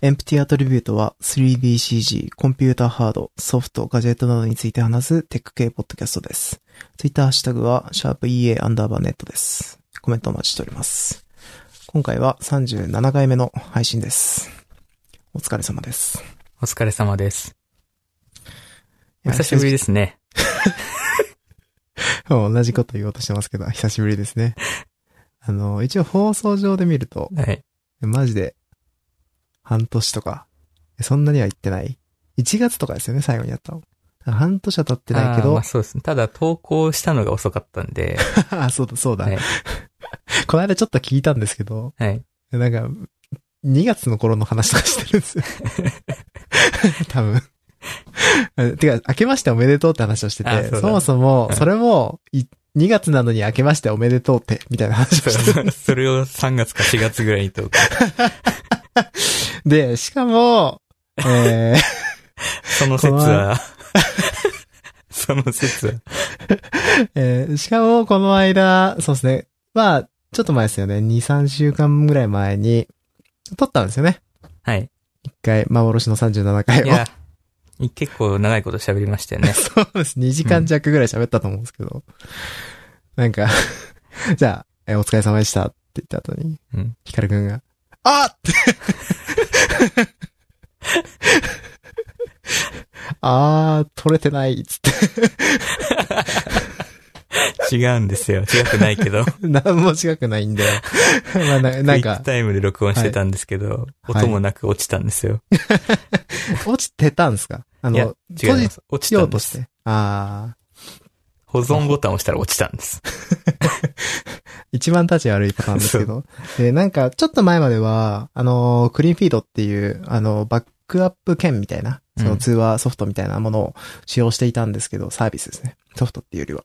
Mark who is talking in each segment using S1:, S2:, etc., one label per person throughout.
S1: エンプティアトリビュートは 3DCG、コンピューターハード、ソフト、ガジェットなどについて話すテック系ポッドキャストです。ツイッターハッシュタグは、シャープ e a アンダーバーネットです。コメントお待ちしております。今回は37回目の配信です。お疲れ様です。
S2: お疲れ様です。お久しぶりですね。
S1: 同じこと言おうとしてますけど、久しぶりですね。あの、一応放送上で見ると、
S2: はい。
S1: マジで、半年とか、そんなには言ってない。1月とかですよね、最後にやったの。半年は経ってないけど
S2: まあ、そうですね。ただ投稿したのが遅かったんで、
S1: あ、そうだ、そうだ。
S2: はい。
S1: この間ちょっと聞いたんですけど、
S2: はい。
S1: なんか、2月の頃の話とかしてるんですよ。多分。てか、明けましておめでとうって話をしてて、
S2: あそ
S1: そもそも
S2: う、ん
S1: それも、い2月なのに明けましておめでとうって、みたいな話をしてる。
S2: それを3月か4月ぐらいに投稿。
S1: で、しかも、えー、
S2: その説は、その説は、
S1: えーしかも、この間、そうですね。まあ、ちょっと前ですよね。2、3週間ぐらい前に、撮ったんですよね。
S2: はい。
S1: 一回、幻の37回を。
S2: いや、結構長いこと喋りましたよね。
S1: そうです。2時間弱ぐらい喋ったと思うんですけど。なんか、じゃあ、えお疲れ様でしたって言った後に、
S2: うん。
S1: ヒカルくんが、あっって。あー、取れてないっつって。
S2: 違うんですよ。違くないけど。
S1: 何も違くないんで。まあななんか
S2: クイック、タイムで録音してたんですけど、
S1: はい
S2: 音もなく落ちたんですよ。
S1: 落ちてたんですか？あ
S2: いや
S1: の、、
S2: 違います。落ち
S1: しよ
S2: たです。
S1: うんとして。あ
S2: 保存ボタンを押したら落ちたんです。
S1: ー、一番たち悪いパターンですけど。で、なんか、ちょっと前までは、あの、 Cleanfeed っていう、あの、バックアップ兼みたいな、その通話ソフトみたいなものを使用していたんですけど、サービスですね。ソフトっていうよりは。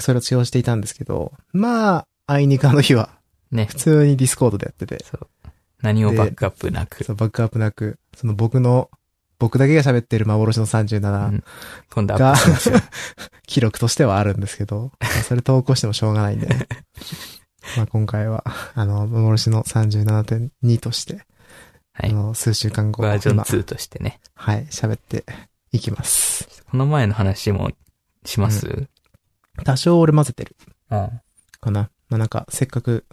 S1: それを使用していたんですけど、まあ、あいにくあの日は、
S2: ね。
S1: 普通に Discord でやってて、
S2: そう。何もバックアップなく。
S1: そうバックアップなく、その僕の、僕だけが喋ってる幻の
S2: う
S1: 37
S2: ん今度アップしましょう。
S1: 記録としてはあるんですけど、まあそれ投稿してもしょうがないんでね。まあ今回は、あの、幻の37.2として、
S2: はい。
S1: あの、数週間後、
S2: バージョン
S1: 今
S2: 2としてね。
S1: はい、喋っていきます。
S2: この前の話もします、
S1: 多少俺混ぜてる
S2: うん、
S1: かな。まあなんか、せっかく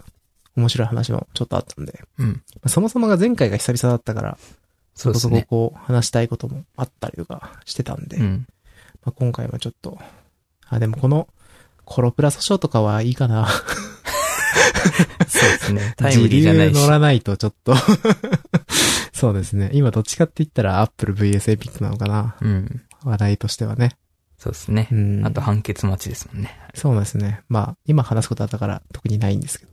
S1: 面白い話もちょっとあったんで、
S2: うん。
S1: まあそもそもが前回が久々だったから、
S2: そうですね。
S1: こそここう話したいこともあったりとかしてたんで、
S2: うん。
S1: まあ、今回はちょっと、あ、でもこの、コロプラ訴訟とかはいいかな。
S2: そうですね。タイムリーじゃないし。
S1: 乗らないとちょっと。そうですね。今どっちかって言ったらアップル VS エピックなのかな。
S2: うん。
S1: 話題としてはね。
S2: そうですね
S1: う。ん。
S2: あと判決待ちですもんね。
S1: そうですね。まあ、今話すことあったから特にないんですけど。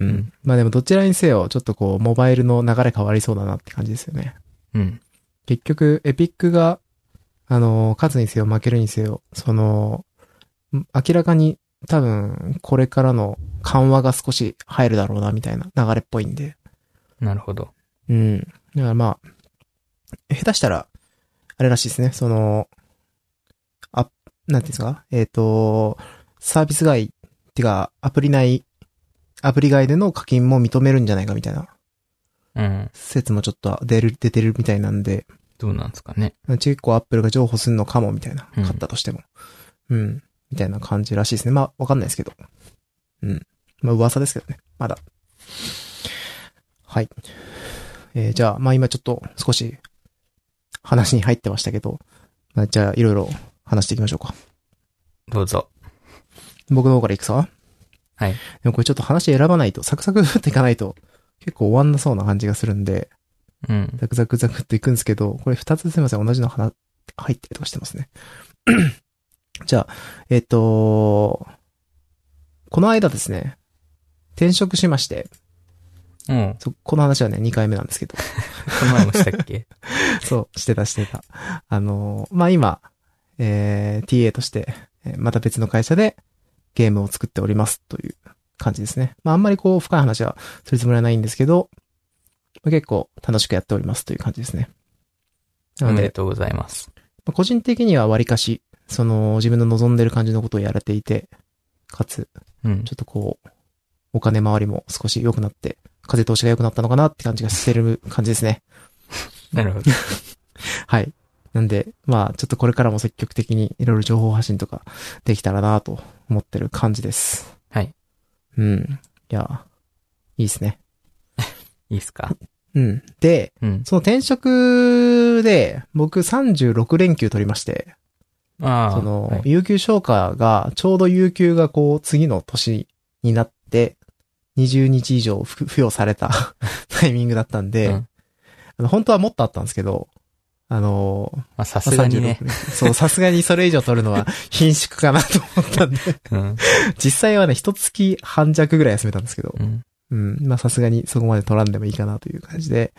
S1: うん。
S2: うん
S1: まあでもどちらにせよ、ちょっとこう、モバイルの流れ変わりそうだなって感じですよね。
S2: うん。
S1: 結局、エピックが、あの、勝つにせよ負けるにせよ、その、ん明らかに多分、これからの緩和が少し入るだろうな、みたいな流れっぽいんで。
S2: なるほど。
S1: うん。だからまあ、下手したら、あれらしいですね、その、あ、なんていうんですか？えっ、と、サービス外、ってか、アプリ内、アプリ外での課金も認めるんじゃないかみたいな
S2: うん。
S1: 説もちょっと出る、出てるみたいなんで、
S2: どうなんですかね。
S1: 結構アップルが譲歩するのかも、みたいな。
S2: うん
S1: 買ったとしても。うん。みたいな感じらしいですね。まあ、わかんないですけど。うん。まあ、噂ですけどね。まだ。はい。えーじゃあ、まあ今ちょっと少し話に入ってましたけど、まあ、じゃあいろいろ話していきましょうか。
S2: どうぞ。
S1: 僕の方からいくさ？
S2: はい。
S1: でもこれちょっと話選ばないと、サクサクっていかないと、結構終わんなそうな感じがするんで、
S2: うん。
S1: ザクザクザクっていくんですけど、これ二つすいません、同じの花、入ってるとかしてますね。じゃあ、えっ、と、この間ですね、転職しまして、
S2: うん。
S1: そこの話はね、2回目なんですけど、
S2: この前もしたっけ？
S1: そう、してたしてた。あのーまあ、今、えー、TA として、えーまた別の会社でゲームを作っておりますという感じですね。まあ、あんまりこう、深い話はするつもりはないんですけど、まあ結構楽しくやっておりますという感じですね。なので
S2: おめで、とうございます。
S1: まあ個人的には割かし、その、自分の望んでる感じのことをやれていて、かつ、
S2: うん
S1: ちょ。っとこう、お金回りも少し良くなって、風通しが良くなったのかなって感じがしてる感じですね。
S2: なるほど。
S1: はい。なんで、まあ、ちょっとこれからも積極的にいろいろ情報発信とかできたらなと思ってる感じです。
S2: はい。
S1: うん。いや、いいですね。
S2: いいっすか？
S1: うん。で、
S2: うん。
S1: その転職で、僕36連休取りまして。その、
S2: はい
S1: 有給消化が、ちょうど有給がこう、次の年になって、20日以上付付与された タイミングだったんで、
S2: うん
S1: あの本当はもっとあったんですけど、あの、
S2: まあ、さすがにね
S1: 36。連休そう、さすがにそれ以上取るのは 貧縮かなと思ったんで、
S2: うん。
S1: 実際はね、一月半弱ぐらい休めたんですけど、
S2: うん。
S1: うん、まあさすがにそこまで取らんでもいいかなという感じで、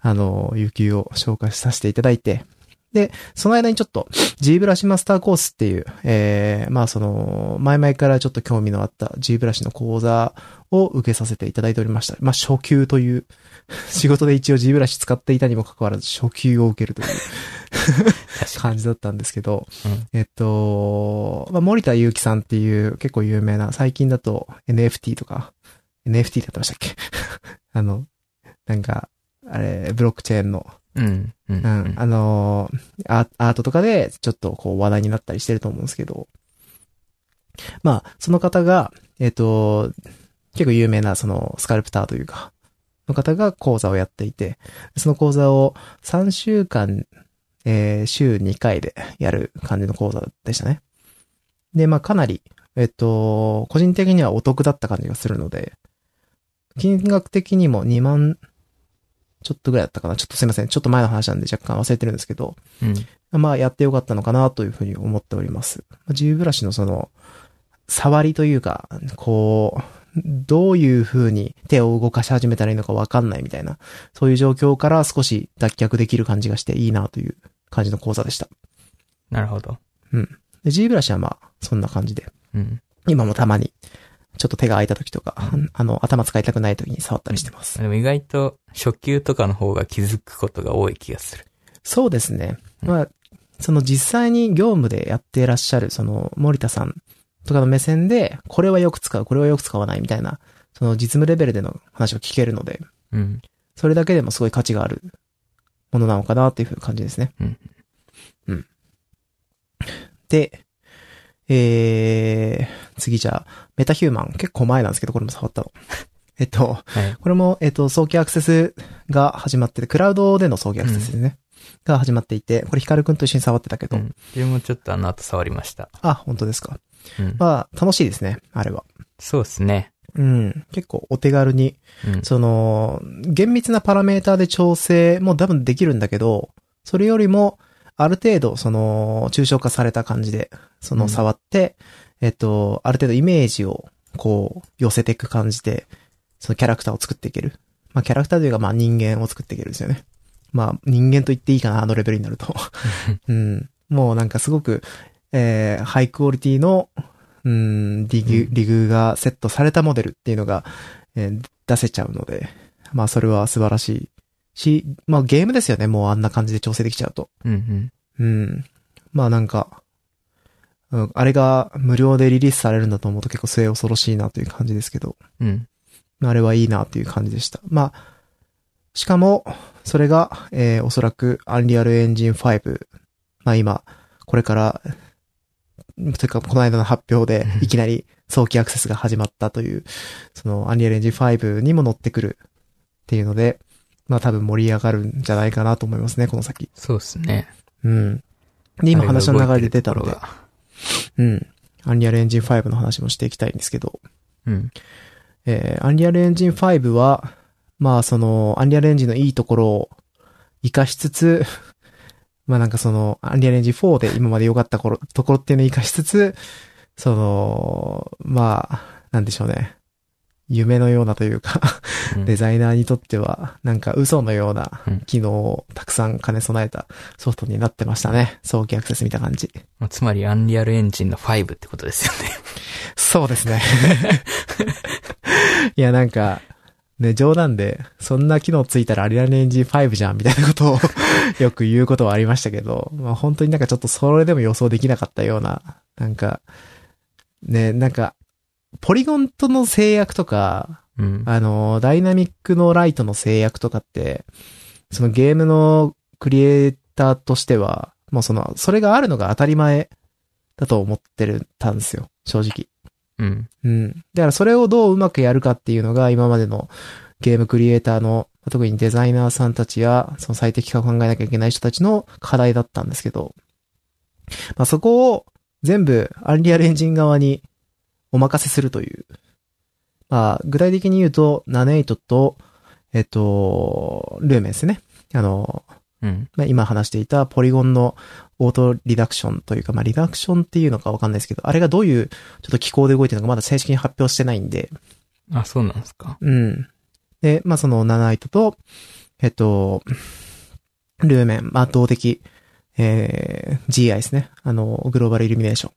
S1: あの、有給を消化させていただいて、で、その間にちょっと G ブラシマスターコースっていう、えー、まあその、前々からちょっと興味のあった G ブラシの講座を受けさせていただいておりました。まあ初級という、仕事で一応 G ブラシ使っていたにもかかわらず初級を受けるという感じだったんですけど、
S2: に。うん。
S1: えっと、まあ、森田祐樹さんっていう結構有名な、最近だと NFT とか、NFT ってやってましたっけ？あの、なんか、あれ、ブロックチェーンの、
S2: うん。うん。
S1: うん、あのアー、アートとかでちょっとこう話題になったりしてると思うんですけど、まあ、その方が、えっと、結構有名なそのスカルプターというか、の方が講座をやっていて、その講座を3週間、えー週2回でやる感じの講座でしたね。で、まあかなり、えっと、個人的にはお得だった感じがするので、金額的にも2万ちょっとぐらいだったかな。ちょっとすいません。ちょっと前の話なんで若干忘れてるんですけど、
S2: うん。
S1: まあやってよかったのかなというふうに思っております。まあ自由ブラシのその、触りというか、こう、どういう風に手を動かし始めたらいいのかわかんないみたいな、そういう状況から少し脱却できる感じがしていいなという感じの講座でした。
S2: なるほど。
S1: で、G ブラシはまあ、そんな感じで。
S2: うん。
S1: 今もたまに、ちょっと手が空いた時とか、あの、頭使いたくない時に触ったりしてます。
S2: でも意外と初級とかの方が気づくことが多い気がする。
S1: そうですね。まあ、その実際に業務でやっていらっしゃる、その森田さんとかの目線で、これはよく使う、これはよく使わないみたいな、その実務レベルでの話を聞けるので、
S2: うん。
S1: それだけでもすごい価値があるものなのかなっていう感じですね。
S2: うん。
S1: うん。で、えー、次じゃあ、メタヒューマン。結構前なんですけど、これも触ったの。えっと、
S2: はい。
S1: これも、えっと、早期アクセスが始まってて、クラウドでの早期アクセスですね。が始まっていて、これヒカルくんと一緒に触ってたけど、
S2: うん。自分もちょっとあの後触りました。
S1: あ、本当ですか。
S2: うん。
S1: まあ、楽しいですね、あれは。
S2: そうですね。
S1: うん。結構お手軽に、
S2: うん。
S1: その、厳密なパラメーターで調整も多分できるんだけど、それよりも、ある程度、その、抽象化された感じで、その、
S2: うん
S1: 触って、えっと、ある程度イメージを、こう、寄せていく感じで、そのキャラクターを作っていける。まあ、キャラクターというか、まあ、人間を作っていけるんですよね。まあ、人間と言っていいかな、あのレベルになると。うん。もうなんかすごく、えー、ハイクオリティの、うん、リグ、
S2: うん
S1: リグがセットされたモデルっていうのが、えー出せちゃうので、まあそれは素晴らしいし、まあゲームですよね、もうあんな感じで調整できちゃうと。
S2: うんうん。
S1: うん。まあなんか、うん、あれが無料でリリースされるんだと思うと結構末恐ろしいなという感じですけど、
S2: うん。
S1: あれはいいなという感じでした。まあ、しかも、それが、えーおそらく、アンリアルエンジン5。まあ今、これから、というか、この間の発表で、いきなり早期アクセスが始まったという、その、アンリアルエンジン5にも乗ってくるっていうので、まあ多分盛り上がるんじゃないかなと思いますね、この先。
S2: そうですね。
S1: うん。で、今話の流れで出たの
S2: が
S1: うん。アンリアルエンジン5の話もしていきたいんですけど、
S2: うん。
S1: えー、アンリアルエンジン5は、まあその、アンリアルエンジンのいいところを活かしつつ、まあなんかその、アンリアルエンジン4で今まで良かった頃ところっていうのを活かしつつ、その、まあ、なんでしょうね。夢のようなというか、
S2: うん
S1: デザイナーにとっては、なんか嘘のような
S2: うん
S1: 機能をたくさん兼ね備えたソフトになってましたね。早期アクセス見た感じ。
S2: まあつまり、アンリアルエンジンの5ってことですよね。
S1: そうですね。いや、なんか、ね、冗談で、そんな機能ついたらアリアルエンジン5じゃん、みたいなことを よく言うことはありましたけど、まあ本当になんかちょっとそれでも予想できなかったような、なんか、ね、なんか、ポリゴンとの制約とか、
S2: うん。
S1: あの、ダイナミックのライトの制約とかって、そのゲームのクリエイターとしては、もうその、それがあるのが当たり前だと思ってるたんですよ、正直。
S2: うん。
S1: うん。だからそれをどううまくやるかっていうのが今までのゲームクリエイターの、特にデザイナーさんたちや、その最適化を考えなきゃいけない人たちの課題だったんですけど、まあそこを全部アンリアルエンジン側にお任せするという。まあ具体的に言うと、78と、えっと、ルーメンですね。あの、
S2: うん。
S1: まあ、今話していたポリゴンのオートリダクションというか、まあ、リダクションっていうのかわかんないですけど、あれがどういうちょっと機構で動いてるのかまだ正式に発表してないんで、
S2: あ、そうなんですか。
S1: うん。で、まあ、そのナナイトと、えっと、ルーメン、まあ、動的、えー、GI ですね。あの、グローバルイルミネーション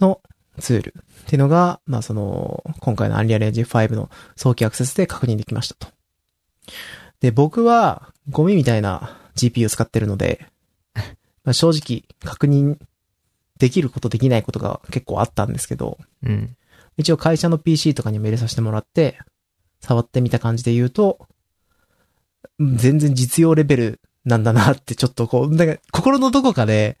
S1: のツールっていうのが、まあ、その、今回の Unreal Engine 5の早期アクセスで確認できましたと。で、僕は、ゴミみたいな GPU を使ってるので、まあ、正直、確認できることできないことが結構あったんですけど、
S2: うん。
S1: 一応会社の PC とかにも入れさせてもらって、触ってみた感じで言うと、うん全然実用レベルなんだなってちょっとこう、なんか心のどこかで、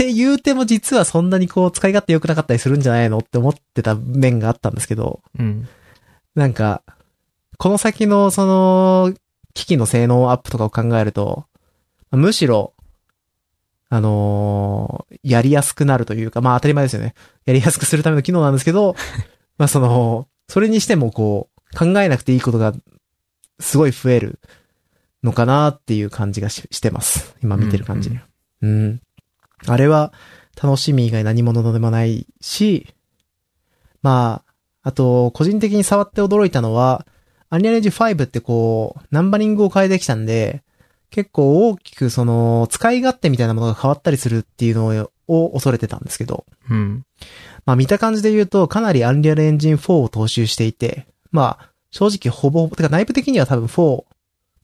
S1: って言うても実はそんなにこう使い勝手良くなかったりするんじゃないのって思ってた面があったんですけど、
S2: うん。
S1: なんか、この先のその、機器の性能アップとかを考えると、むしろ、あのーやりやすくなるというか、まあ当たり前ですよね。やりやすくするための機能なんですけど、まあその、それにしてもこう、考えなくていいことが、すごい増えるのかなっていう感じがししてます。今見てる感じ。
S2: うん
S1: うん。あれは、楽しみ以外何者でもないし、まあ、あと、個人的に触って驚いたのは、アニ r レンジ5ってこう、ナンバリングを変えてきたんで、結構大きくその、使い勝手みたいなものが変わったりするっていうのをを恐れてたんですけど、
S2: うん。
S1: まあ見た感じで言うと、かなりアンリアルエンジン4を踏襲していて、まあ、正直ほぼ、てか内部的には多分4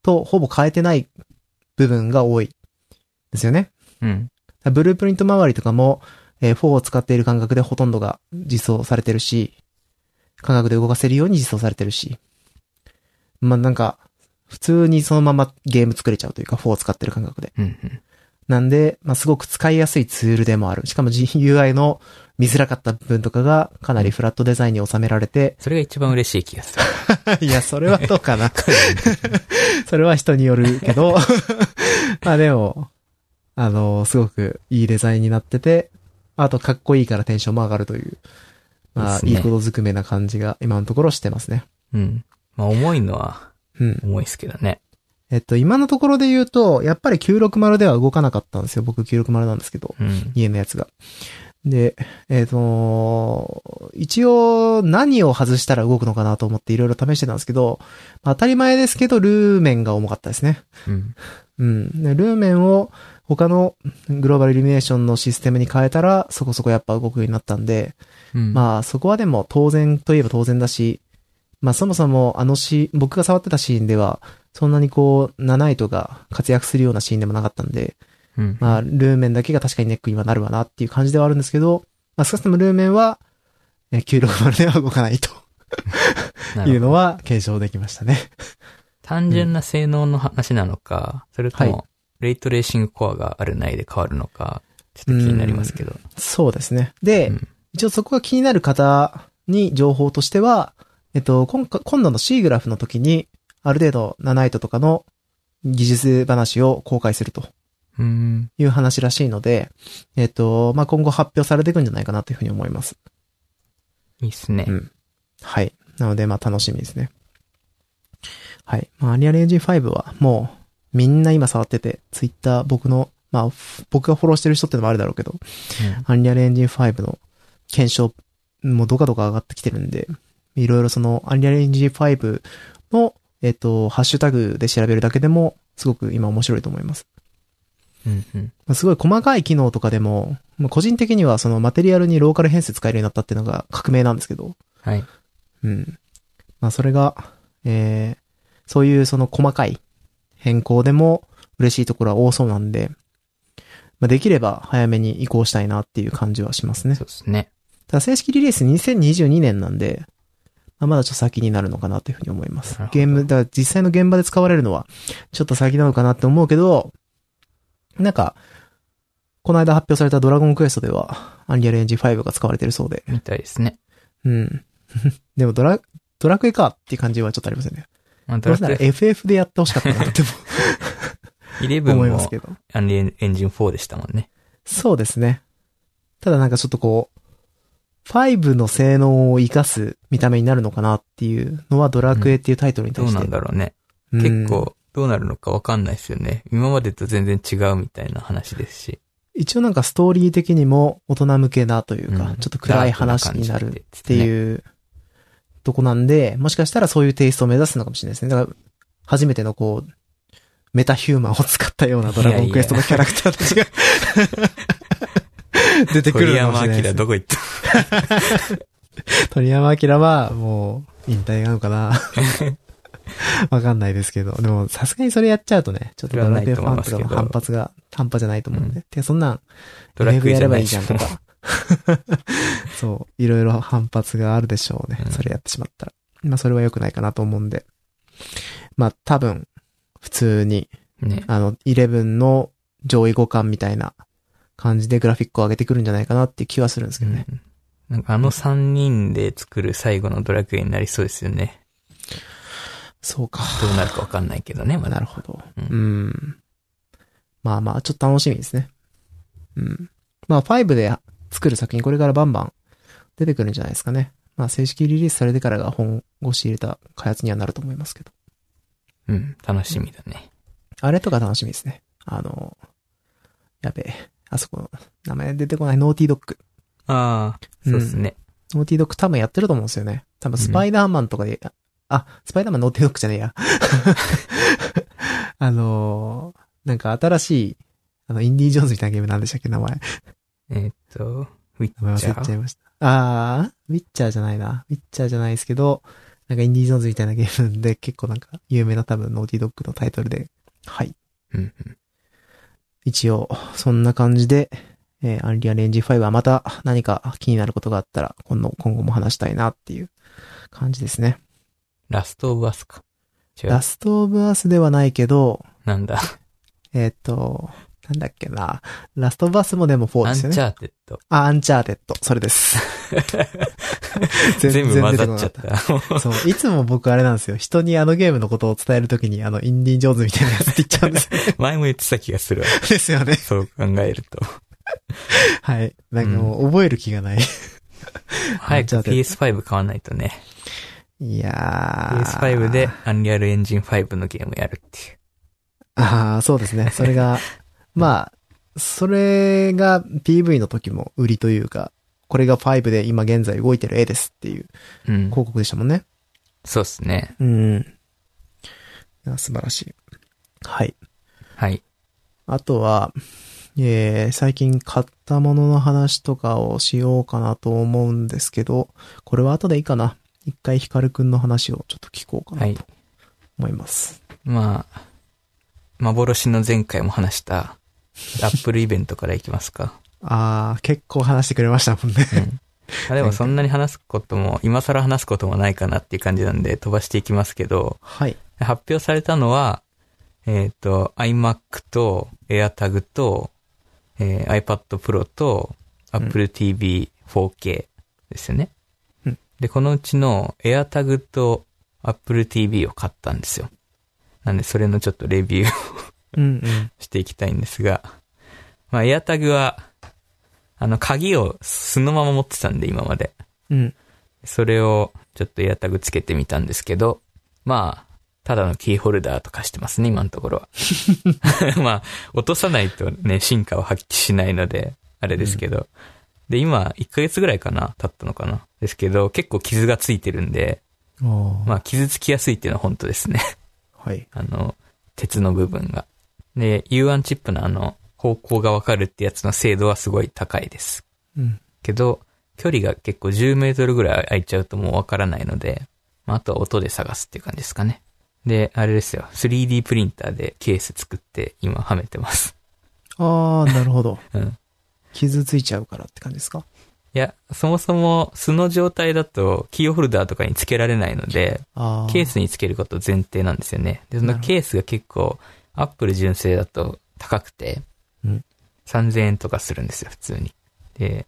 S1: とほぼ変えてない部分が多い。ですよね。
S2: うん。
S1: ブループリント周りとかも、えー4を使っている感覚でほとんどが実装されてるし、感覚で動かせるように実装されてるし。まあ、なんか、普通にそのままゲーム作れちゃうというか、4を使ってる感覚で。
S2: うん。うん。
S1: なんで、まあ、すごく使いやすいツールでもある。しかも GUI の見づらかった部分とかがかなりフラットデザインに収められて、
S2: それが一番嬉しい気がする。
S1: いや、それはどうかな。それは人によるけど、まあでも、あの、すごくいいデザインになってて、あとかっこいいからテンションも上がるという、まあ、
S2: ね
S1: いいことずくめな感じが今のところしてますね。
S2: うん。まあ重いのは
S1: うん。
S2: 重いですけどね。
S1: えっと、今のところで言うと、やっぱり960では動かなかったんですよ。僕960なんですけど。
S2: うん。
S1: 家のやつが。で、えっ、と、一応何を外したら動くのかなと思っていろいろ試してたんですけど、まあ当たり前ですけど、ルーメンが重かったですね。
S2: うん。
S1: うん。でルーメンを他のグローバルイルミネーションのシステムに変えたら、そこそこやっぱ動くようになったんで、
S2: うん。
S1: まあそこはでも当然といえば当然だし、まあそもそもあのシーン、僕が触ってたシーンでは、そんなにこう、ナナイトが活躍するようなシーンでもなかったんで、
S2: うん。
S1: まあ、ルーメンだけが確かにネックにはなるわなっていう感じではあるんですけど、まあ、少なくともルーメンは、えー960では動かないと いうのは検証できましたね。
S2: 単純な性能の話なのか、それと
S1: は
S2: も、レイトレーシングコアがあるないで変わるのか、ちょっと気になりますけど。
S1: そうですね。で、
S2: うん
S1: 一応そこが気になる方に情報としては、えっと、今回今度の C グラフの時に、ある程度、ナナイトとかの技術話を公開すると
S2: うん。
S1: いう話らしいので、えっと、まあ、今後発表されていくんじゃないかなというふうに思います。
S2: いいっすね
S1: う。ん。はい。なので、まあ楽しみですね。はい。まあ、アリアルエンジン5はもう、みんな今触ってて、ツイッター僕の、まあ、ふ僕がフォローしてる人ってのもあるだろうけど、アンリアルエンジン5の検証もどかどか上がってきてるんで、いろいろそのアンリアルエンジン5の、えっと、ハッシュタグで調べるだけでも、すごく今面白いと思います。
S2: うん。うん。
S1: まあすごい細かい機能とかでも、まあ個人的にはそのマテリアルにローカル変数使えるようになったっていうのが革命なんですけど、
S2: はい。
S1: うん。まあそれが、えー、そういうその細かい変更でも嬉しいところは多そうなんで、まあできれば早めに移行したいなっていう感じはしますね。
S2: そうですね。
S1: ただ正式リリース2022年なんで、まあ、まだちょっと先になるのかなというふうに思いますゲーム、だから実際の現場で使われるのは、ちょっと先なのかなって思うけど、なんか、この間発表されたドラゴンクエストでは、アンリアルエンジン5が使われてるそうで。
S2: みたいですね。
S1: うん。でもドラ、ドラクエかっていう感じはちょっとありませんね。
S2: まあ、
S1: どうせなら FF でやってほしかったなって
S2: 11 も
S1: 思いますけど。
S2: アンリエンジン4でしたもんね。
S1: そうですね。ただなんかちょっとこう、5の性能を活かす見た目になるのかなっていうのはドラクエっていうタイトルに対して。
S2: どうなんだろうね。
S1: うん
S2: 結構、どうなるのかわかんないですよね。今までと全然違うみたいな話ですし。
S1: 一応なんかストーリー的にも大人向けなというか、
S2: うん
S1: ちょっと暗い話になる
S2: っ
S1: っていうとこなんで、もしかしたらそういうテイストを目指すのかもしれないですね。だから、初めてのこう、メタヒューマンを使ったようなドラゴンクエストのキャラクターたちが 出てく
S2: 鳥
S1: るかもし
S2: 山
S1: れないですね、
S2: 明どこ行った？
S1: 鳥山明はもう引退なのかな わかんないですけど。でもさすがにそれやっちゃうとね、ちょっとドラクエファンとかの反発が半端じゃないと思うんで。
S2: うん
S1: てかそんなん、
S2: ドラク
S1: FF やればい
S2: い
S1: じゃんとか。そう、いろいろ反発があるでしょうね。
S2: うん
S1: それやってしまったら。まあそれは良くないかなと思うんで。まあ多分、普通に、
S2: ね。
S1: あの、11の上位互換みたいな感じでグラフィックを上げてくるんじゃないかなっていう気はするんですけどね。
S2: うんなんかあの3人で作る最後のドラクエになりそうですよね。
S1: そうか。
S2: どうなるかわかんないけどね、まだ。
S1: なるほど。
S2: う
S1: うんん。まあまあ、ちょっと楽しみですね。うん。まあ、5で作る作品、これからバンバン出てくるんじゃないですかね。まあ、正式リリースされてからが本腰入れた開発にはなると思いますけど。
S2: うん、楽しみだね。
S1: あれとか楽しみですね。あの、やべえ。あそこの、名前出てこない、ノーティードッグ。
S2: ああ、そうですね。
S1: Naughty Dog 多分やってると思うんですよね。多分スパイダーマンとかで、あ、スパイダーマン Naughty Dog じゃねえや。あのーなんか新しい、あの、インディ・ジョーンズみたいなゲームなんでしたっけ、名前。
S2: えーっと、
S1: 名前ウィ
S2: ッチャー。
S1: 忘れちゃいました。あー、ウィッチャーじゃないな。ウィッチャーじゃないですけど、なんかインディ・ジョーンズみたいなゲームで結構なんか有名な多分 Naughty Dog のタイトルで、はい。
S2: うんうん
S1: 一応、そんな感じで、えー Unreal Engine 5はまた何か気になることがあったら、今度、今後も話したいなっていう感じですね。
S2: ラストオブアスか。
S1: ラストオブアスではないけど、
S2: なんだ。
S1: えっと、なんだっけな。ラストオブアスもでも4ですよね。
S2: アンチャーテッド。
S1: あ、アンチャーテッド。それです。
S2: 全部混ざっちゃった。
S1: そう、いつも僕あれなんですよ。人にあのゲームのことを伝えるときに、あの、インディ・ジョーンズみたいなやつって言っちゃうんですよ。
S2: 前も言ってた気がするわ。
S1: ですよね。
S2: そう考えると。
S1: はい。なんかもう覚える気がない。
S2: 早く
S1: じゃあ
S2: PS5 買わないとね。
S1: いやー。
S2: PS5 で。アンリアルエンジン5のゲームやるっていう。
S1: ああ、そうですね。それが、まあ、それが PV の時も売りというか、これが5で今現在動いてる絵ですっていう
S2: うん。
S1: 広告でしたもんね。
S2: そうっすね。
S1: うん。素晴らしい。はい。
S2: はい。
S1: あとは、えー、最近買ったものの話とかをしようかなと思うんですけど、これは後でいいかな。一回ヒカルくんの話をちょっと聞こうか
S2: は
S1: ないと。思います。
S2: まあ、幻の前回も話した、アップルイベントからいきますか。
S1: あー、結構話してくれましたもんね。
S2: うん。まあでもそんなに話すことも、今更話すこともないかなっていう感じなんで飛ばしていきますけど、
S1: はい。
S2: 発表されたのは、えっ、と、iMac と AirTag と、えー iPad Pro と Apple TV 4K ですよね。
S1: うん
S2: で、このうちの AirTag と Apple TV を買ったんですよ。なんで、それのちょっとレビューを。していきたいんですが、まあ、AirTag は、あの、鍵をそのまま持ってたんで、今まで。
S1: うん。
S2: それをちょっとエアタグつけてみたんですけど、まあ、ただのキーホルダーとかしてますね、今のところは。まあ、落とさないとね、進化を発揮しないので、あれですけど。で、今、1ヶ月ぐらいかな経ったのかなですけど、結構傷がついてるんで、まあ、傷つきやすいっていうのは本当ですね。
S1: はい。
S2: あの、鉄の部分が。で、U1 チップのあの、方向がわかるってやつの精度はすごい高いです。
S1: うん。
S2: けど、距離が結構10メートルぐらい空いちゃうともうわからないので、まあ、あとは音で探すっていう感じですかね。で、あれですよ。3D プリンターでケース作って今はめてます。
S1: あー、なるほど。
S2: うん。
S1: 傷ついちゃうからって感じですか？
S2: いや、そもそも素の状態だとキーホルダーとかにつけられないので、
S1: あー。
S2: ケースにつけること前提なんですよね。で、そのケースが結構、アップル純正だと高くて、3000円とかするんですよ、普通に。で、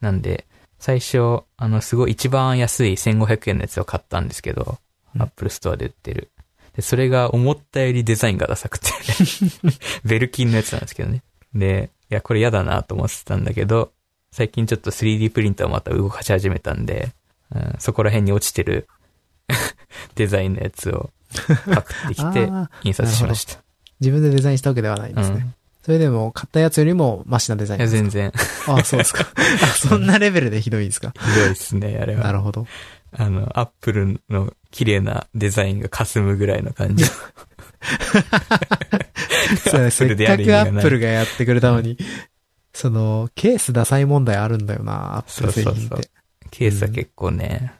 S2: なんで、最初、あの、すごい一番安い1500円のやつを買ったんですけど、
S1: うん
S2: アップルストアで売ってる。で、それが思ったよりデザインがダサくて、Belkin のやつなんですけどね。で、いや、これ嫌だなと思ってたんだけど、最近ちょっと 3D プリンターをまた動かし始めたんで、うん、そこら辺に落ちてる デザインのやつをパクってきて 印刷しました。
S1: 自分でデザインしたわけではないんですね。
S2: うん
S1: それでも、買ったやつよりもマシなデザインですか？
S2: いや、全然、
S1: あ、そうですか。あ、そんなレベルでひどいんですか？
S2: ひどいですね、あれは。
S1: なるほど。
S2: あの、アップルの綺麗なデザインが霞むぐらいの感じ。
S1: そうねせっかくアップルがやってくれたのに、その、ケースダサい問題あるんだよな、アップル製品って。
S2: そうそうケースは結構ね、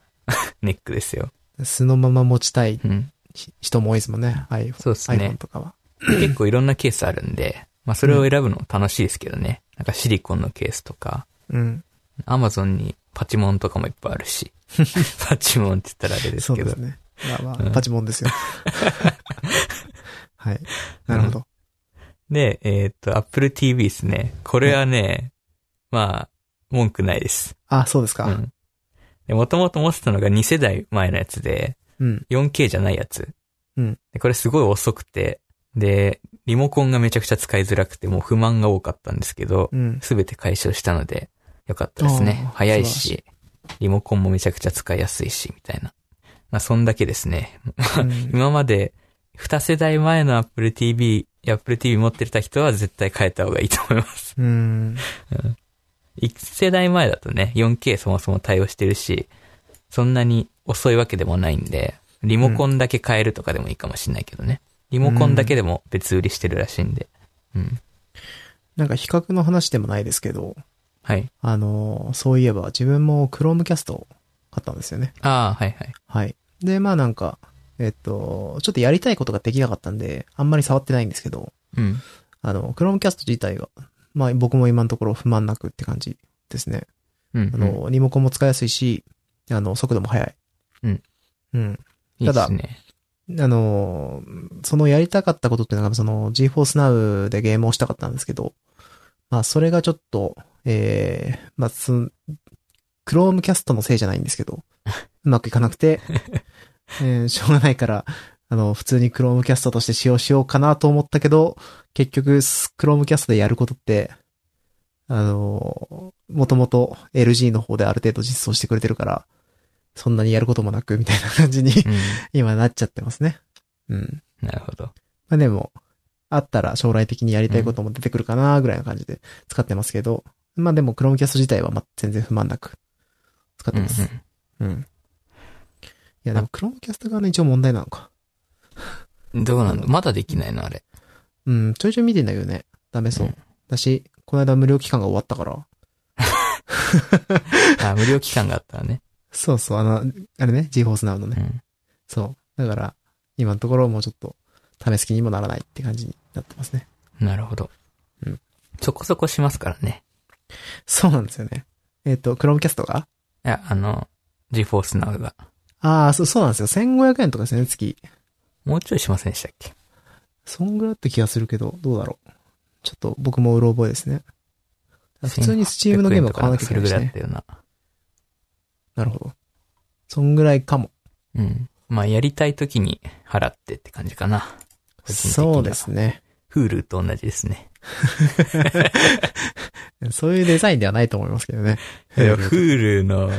S2: ネックですよ。
S1: 素のまま持ちたい
S2: うん。
S1: 人も多いですもんね。iPhone,
S2: そうですね
S1: iPhone とかは。
S2: 結構いろんなケースあるんで、まあそれを選ぶの楽しいですけどね。なんかシリコンのケースとか、
S1: うん。
S2: アマゾンにパチモンとかもいっぱいあるし。パチモンって言ったらあれですけど。
S1: そうですね。まあまあ、
S2: うん
S1: パチモンですよ。はい。なるほど。
S2: で、えーっと、Apple TV ですね。これはね、まあ、文句ないです。
S1: あ、そうですか。
S2: うん。で、もともと持ってたのが2世代前のやつで、
S1: うん。
S2: 4K じゃないやつ。
S1: うん。
S2: で、これすごい遅くて、で、リモコンがめちゃくちゃ使いづらくて、もう不満が多かったんですけど
S1: う、ん。
S2: すべて解消したので、よかったですね。早いし、リモコンもめちゃくちゃ使いやすいし、みたいな。まあ、そんだけですね。
S1: うん
S2: 今まで、2世代前の Apple TV、Apple TV 持ってた人は絶対変えた方がいいと思います。
S1: うん。
S2: 1世代前だとね、4K そもそも対応してるし、そんなに遅いわけでもないんで、リモコンだけ変えるとかでもいいかもしれないけどね。リモコンだけでも別売りしてるらしいんで。うん。
S1: なんか比較の話でもないですけど、
S2: はい。
S1: あの、そういえば自分も Chromecast を買ったんですよね。
S2: ああ、はいはい。
S1: はい。で、まあなんか、えっと、ちょっとやりたいことができなかったんで、あんまり触ってないんですけど、
S2: うん。
S1: あの、Chromecast 自体は、まあ僕も今のところ不満なくって感じですね。
S2: うん。
S1: あの、リモコンも使いやすいし、あの、速度も速い。
S2: うん。
S1: うん。
S2: いいっ
S1: ただ
S2: すね。
S1: あの、そのやりたかったことっていうのが、その GeForce Now でゲームをしたかったんですけど、まあそれがちょっと、えー、まあその、Chromecast のせいじゃないんですけど、うまくいかなくて、えーしょうがないから、あの、普通に Chromecast として使用しようかなと思ったけど、結局、Chromecast でやることって、あの、もともと LG の方である程度実装してくれてるから、そんなにやることもなく、みたいな感じに
S2: うん。
S1: 今なっちゃってますね。うん。
S2: なるほど。
S1: まあでも、あったら将来的にやりたいことも出てくるかなぐらいな感じで使ってますけど、まあでも Chromecast 自体はまあ全然不満なく使ってます。うん、いやでも Chromecast がね一応問題なのか。
S2: うん。どうなんだまだできないの？あれ。
S1: うん、ちょいちょい見てんだけどね。ダメそう。
S2: うん
S1: だし、この間無料期間が終わったから。
S2: あ、無料期間があったらね。
S1: そうそう、あの、あれね、GeForce Now のね。
S2: うん。
S1: そう。だから、今のところもうちょっと試す気にもならないって感じになってますね。
S2: なるほど。
S1: うん。
S2: そこそこしますからね。
S1: そうなんですよね。えっ、と、Chromecast が？
S2: いや、あの、GeForce Now が。
S1: ああ、そう、そうなんですよ。1500円とかですね、月。
S2: もうちょいしませんでしたっけ？
S1: そんぐらいって気がするけど、どうだろう。ちょっと僕もうろ覚えですね。普通にスチームのゲームを買わなきゃいけないし
S2: それぐらいだっ
S1: ね。
S2: たよな。
S1: なるほど。そんぐらいかも。
S2: うん。まあ、やりたい時に払ってって感じかな。
S1: そうですね。
S2: Hulu と同じですね。
S1: そういうデザインではないと思いますけどね。
S2: いや Hulu の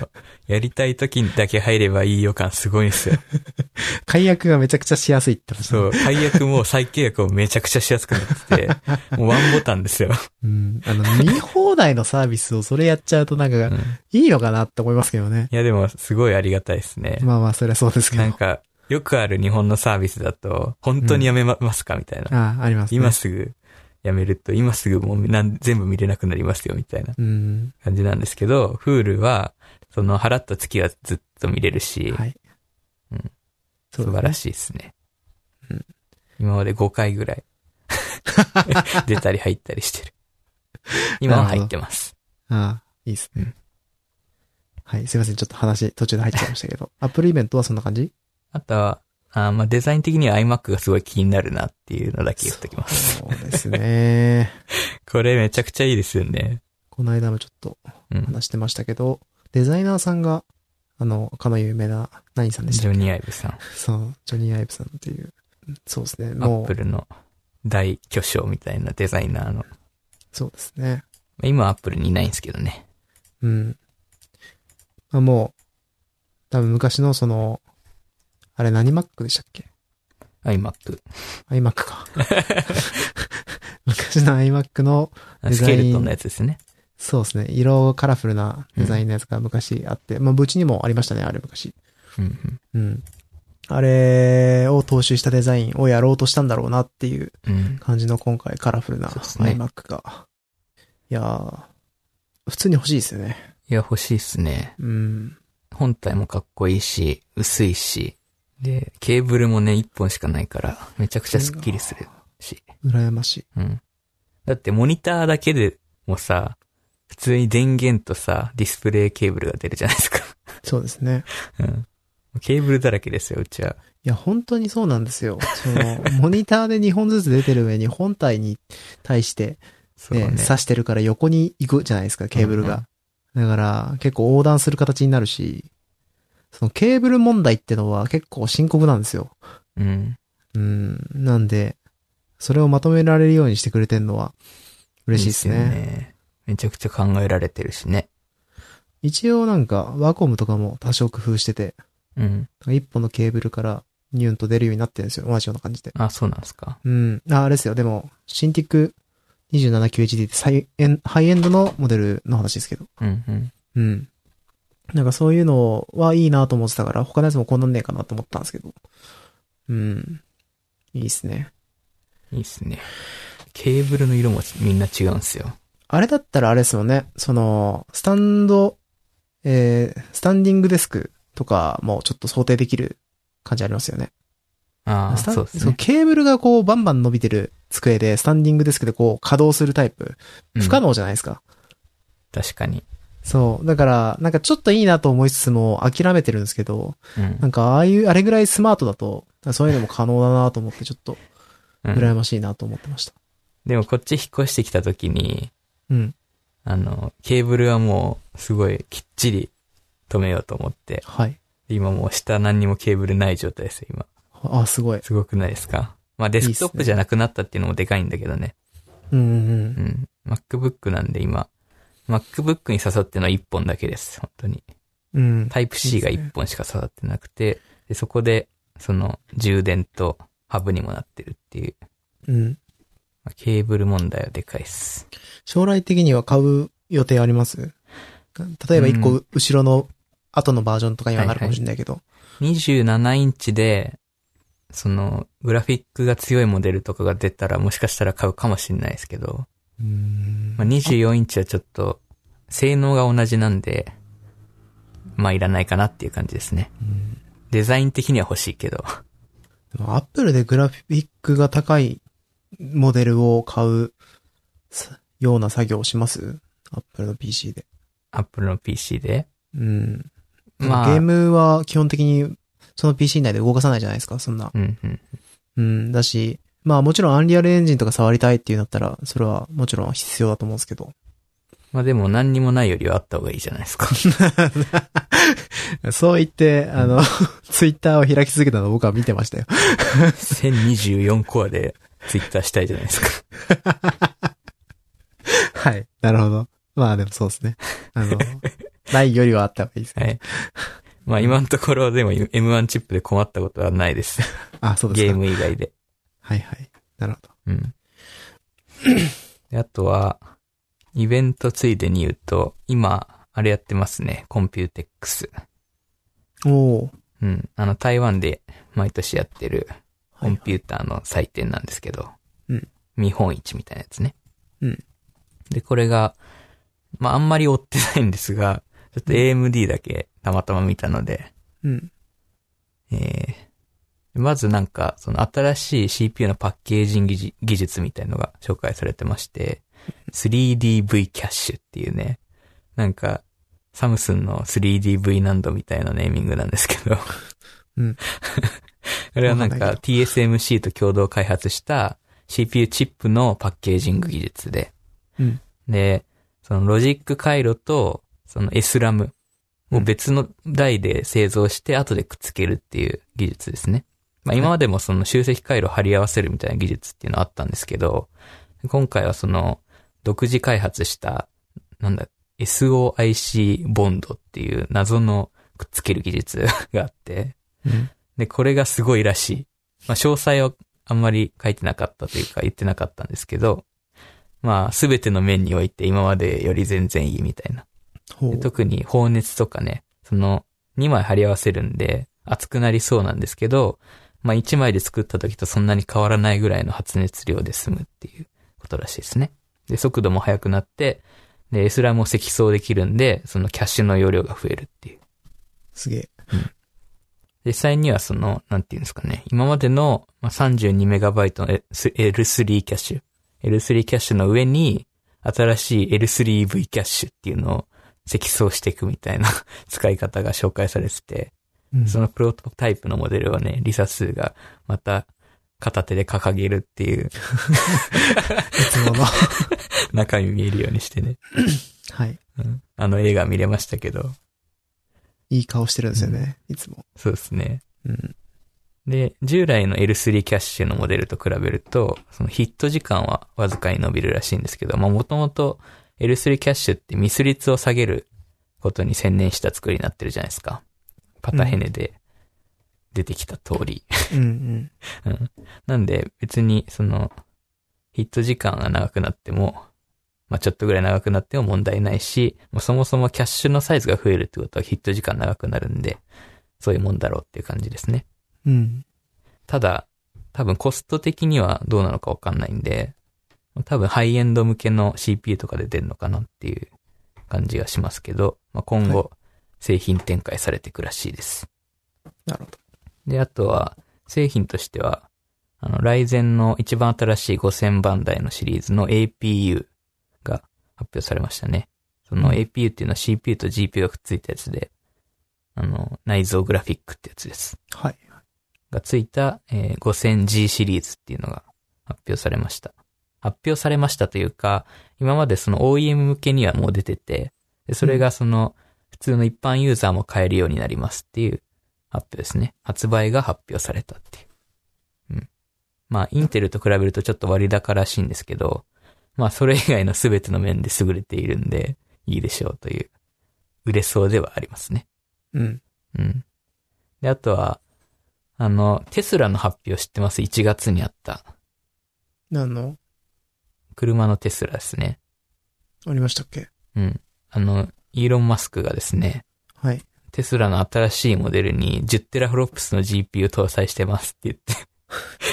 S2: やりたい時にだけ入ればいい予感すごいんですよ。
S1: 解約がめちゃくちゃしやすいって話
S2: そう、解約も再契約もめちゃくちゃしやすくなってて、もうワンボタンですよ。
S1: うん。あの、見放題のサービスをそれやっちゃうとなんか、
S2: うん
S1: いいのかなって思いますけどね。
S2: いやでもすごいありがたいですね。
S1: まあまあ、それはそうですけど。
S2: なんか、よくある日本のサービスだと、本当にやめまますかみたいな。
S1: ああ、ありますね。
S2: 今すぐやめると、今すぐもうなん全部見れなくなりますよ、みたいな
S1: うん。
S2: 感じなんですけど、Hulu は、その払った月はずっと見れるし、
S1: はい。
S2: うん素晴ら
S1: い。
S2: しいですね。
S1: うん
S2: 今まで5回ぐらい 出たり入ったりしてる。今は入ってます。
S1: ああ、いいですね。
S2: うん
S1: はい。すいません。ちょっと話途中で入っちゃいましたけど。アップルイベントはそんな感じ？
S2: あとは、あまあデザイン的には iMac がすごい気になるなっていうのだけ言っときます。
S1: そうですね。
S2: これめちゃくちゃいいですよね。
S1: この間もちょっと
S2: うん。
S1: 話してましたけど、デザイナーさんが、あの、かの有名な、何さんでしたっけ？
S2: ジョニー・アイブさん。
S1: そう、ジョニー・アイブさんっていう。そうですね。
S2: ア
S1: もう、
S2: ップルの大巨匠みたいなデザイナーの。
S1: そうですね。
S2: 今はアップルにいないんですけどね。
S1: うん。まあ、もう、多分昔のその、あれ何 Mac でしたっけ
S2: ？iMac。
S1: iMac か。昔の iMac の、デ
S2: ス
S1: ザイン
S2: ケルトンのやつですね。
S1: そうですね。色カラフルなデザインのやつが昔あって、まあ、うちにもありましたね、あれ昔。
S2: うんうん。
S1: うん。あれを踏襲したデザインをやろうとしたんだろうなっていう
S2: うん。
S1: 感じの今回カラフルな
S2: そうですね
S1: iMac が。いやー、普通に欲しいですよね。
S2: いや、欲しいっすね。
S1: うん。
S2: 本体もかっこいいし、薄いし、で、ケーブルもね、一本しかないから、めちゃくちゃスッキリするし。
S1: 羨ましい。
S2: うん。だってモニターだけでもさ、普通に電源とさ、ディスプレイケーブルが出るじゃないですか。
S1: そうですね。
S2: うん。ケーブルだらけですよ、うちは。
S1: いや、本当にそうなんですよ。その、モニターで2本ずつ出てる上に本体に対して、ね、
S2: そうね。
S1: 挿してるから横に行くじゃないですか、ケーブルが。だから、結構横断する形になるし、そのケーブル問題ってのは結構深刻なんですよ。
S2: うん。
S1: うん。なんで、それをまとめられるようにしてくれてるのは嬉しいですね。
S2: よね。めちゃくちゃ考えられてるしね。
S1: 一応なんか、ワーコムとかも多少工夫してて、
S2: うん。
S1: 一本のケーブルからニューンと出るようになってるんですよ。同じような感じで。
S2: あ、そうなんですか。
S1: うん。あ、あれですよ。でも、シンティック 27QHD ってハイエンドのモデルの話ですけど。
S2: うんうん。
S1: うん。なんかそういうのはいいなと思ってたから、他のやつもこんなんねえかなと思ったんですけど。うん。いいっすね。
S2: いいっすね。ケーブルの色もみんな違うんすよ。
S1: あれだったらあれですよね。その、スタンド、えー、スタンディングデスクとかもちょっと想定できる感じありますよね。
S2: ああ、そうですね。
S1: ケーブルがこうバンバン伸びてる机で、スタンディングデスクでこう稼働するタイプ。不可
S2: 能。
S1: 能じゃないですか。
S2: 確かに。
S1: そう。だから、なんかちょっといいなと思いつつも諦めてるんですけど、
S2: うん
S1: なんかああいう、あれぐらいスマートだと、そういうのも可能だなと思ってちょっと
S2: うん
S1: 羨ましいなと思ってました。
S2: でもこっち引っ越してきた時に、
S1: うん。
S2: あの、ケーブルはもう、すごいきっちり止めようと思って、
S1: はい。
S2: 今もう下何にもケーブルない状態ですよ、今。
S1: あ、すごい。
S2: すごくないですか？まあデスクトップじゃなくなったっていうのもでかいんだけどね。
S1: うんうん
S2: う。ん。MacBook なんで今、MacBook に刺さってるのは1本だけです、本当に。
S1: うん。うん。
S2: タイプ C が1本しか刺さってなくて、で、そこで、その、充電とハブにもなってるっていう、
S1: うん。
S2: まあケーブル問題はでかいっす。
S1: 将来的には買う予定あります？例えば一個
S2: うん
S1: 後ろの後のバージョンとかにはなるかもしれないけど。
S2: 27インチで、その、グラフィックが強いモデルとかが出たら、もしかしたら買うかもしれないですけど、まあ、24インチはちょっと、性能が同じなんで、まあ、いらないかなっていう感じですね。デザイン的には欲しいけど。
S1: でもアップルでグラフィックが高いモデルを買うさような作業をします？アップルの PC で。
S2: Apple の PC で？
S1: うん。
S2: まあ
S1: ゲームは基本的にその PC 内で動かさないじゃないですか、そんな。
S2: うんうん。
S1: うん、だし、まあもちろんアンリアルエンジンとか触りたいっていうんだったら、それはもちろん必要だと思うんですけど。
S2: まあでも何にもないよりはあった方がいいじゃないですか。
S1: そう言って、あの、ツイッターを開き続けたのを僕は見てましたよ。
S2: 1024コアで Twitter したいじゃないですか。
S1: はい。なるほど。まあでもそうですね。あの、ないよりはあった方がいいですね。
S2: はい。まあ今のところでも M1 チップで困ったことはないです。
S1: あ、そうですか。
S2: ゲーム以外で。
S1: はいはい。なるほど。
S2: うん。であとは、イベントついでに言うと、今、あれやってますね。 COMPUTEX。
S1: おー。
S2: うん。あの、台湾で毎年やってる
S1: はい。
S2: コンピューターの祭典なんですけど、
S1: うん
S2: 見本市みたいなやつね。
S1: うん。
S2: で、これが、まあ、あんまり追ってないんですが、ちょっと AMD だけたまたま見たので、
S1: うん。
S2: えーまずなんか、その新しい CPU のパッケージング技術みたいのが紹介されてまして、3DV キャッシュっていうね、なんか、サムスンの 3DV ナンドみたいなネーミングなんですけど、
S1: うん。
S2: これはなんか TSMC と共同開発した CPU チップのパッケージング技術で、
S1: うん。
S2: で、そのロジック回路と、その S ラムを別の台で製造して後でくっつけるっていう技術ですね。まあ今までもその集積回路を貼り合わせるみたいな技術っていうのはあったんですけど、今回はその独自開発した、なんだ、SOIC ボンドっていう謎のくっつける技術があって、
S1: うん。
S2: で、これがすごいらしい。まあ、詳細はあんまり書いてなかったというか言ってなかったんですけど、まあ、すべての面において今までより全然いいみたいな。特に放熱とかね、その2枚貼り合わせるんで熱くなりそうなんですけど、まあ1枚で作った時とそんなに変わらないぐらいの発熱量で済むっていうことらしいですね。で、速度も速くなって、で、S ラムを積層できるんで、そのキャッシュの容量が増えるっていう。
S1: すげえ。
S2: 実際にはその、なんていうんですかね、今までのまあ 32MB の L3 キャッシュ、L3 キャッシュの上に、新しい L3V キャッシュっていうのを積層していくみたいな 使い方が紹介されてて、
S1: うん
S2: そのプロトタイプのモデルをね、リサ数がまた片手で掲げるっていう
S1: いつもの。
S2: 中身見えるようにしてね、
S1: はい。
S2: うんあの映画見れましたけど、
S1: いい顔してるんですよね。いつも。
S2: そうですね。
S1: うん。
S2: で、従来の L3 キャッシュのモデルと比べると、そのヒット時間はわずかに伸びるらしいんですけど、まあもともと L3 キャッシュってミス率を下げることに専念した作りになってるじゃないですか。パタヘネで出てきた通り。
S1: うんうん。
S2: うん。なんで別にそのヒット時間が長くなっても、まあちょっとぐらい長くなっても問題ないし、もうそもそもキャッシュのサイズが増えるってことはヒット時間長くなるんで、そういうもんだろうっていう感じですね。
S1: うん。
S2: ただ、多分コスト的にはどうなのかわかんないんで、多分ハイエンド向けの CPU とかで出るのかなっていう感じがしますけど、まあ、今
S1: は
S2: 後製品展開されていくらしいです。
S1: なるほど。
S2: で、あとは製品としては、あの、ライゼンの一番新しい5000番台のシリーズの APU が発表されましたね。その
S1: うん
S2: APU っていうのは CPU と GPU がくっついたやつで、あの、内蔵グラフィックってやつです。
S1: はい。
S2: がついた、えー 5000G シリーズっていうのが発表されました。発表されましたというか、今までその OEM 向けにはもう出てて、でそれがその普通の一般ユーザーも買えるようになりますっていう発表ですね。発売が発表されたっていう。うん。まあ、インテルと比べるとちょっと割高らしいんですけど、まあ、それ以外の全ての面で優れているんで、いいでしょうという、売れそうではありますね。
S1: うん。
S2: うん。で、あとは、あの、テスラの発表知ってます ?1 月にあった。
S1: 何の？
S2: 車のテスラですね。
S1: ありましたっけ？
S2: うん。あの、イーロン・マスクがですね、
S1: はい。
S2: テスラの新しいモデルに10テラフロップスの GPU 搭載してますって言って、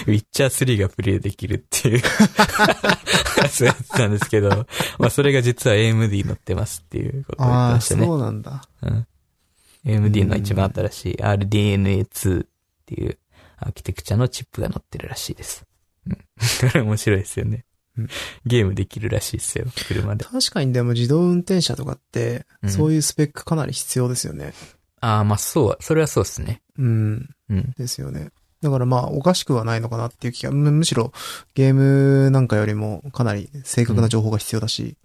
S2: ウィッチャー3がプレイできるっていう、そうやってたんですけど、まあそれが実は AMD 乗ってますっていうことを言ってましたね。
S1: ああ、そうなんだ。
S2: うん。AMD の一番新しい RDNA2 っていうアーキテクチャのチップが載ってるらしいです。うん。これ面白いですよね
S1: うん。
S2: ゲームできるらしいですよ、車で。
S1: 確かにでも自動運転車とかって
S2: う、ん
S1: そういうスペックかなり必要ですよね。
S2: ああ、まあそう、それはそうですね。
S1: うん。
S2: うん。
S1: ですよね。だからまあ、おかしくはないのかなっていう気が、むむしろゲームなんかよりもかなり正確な情報が必要だし。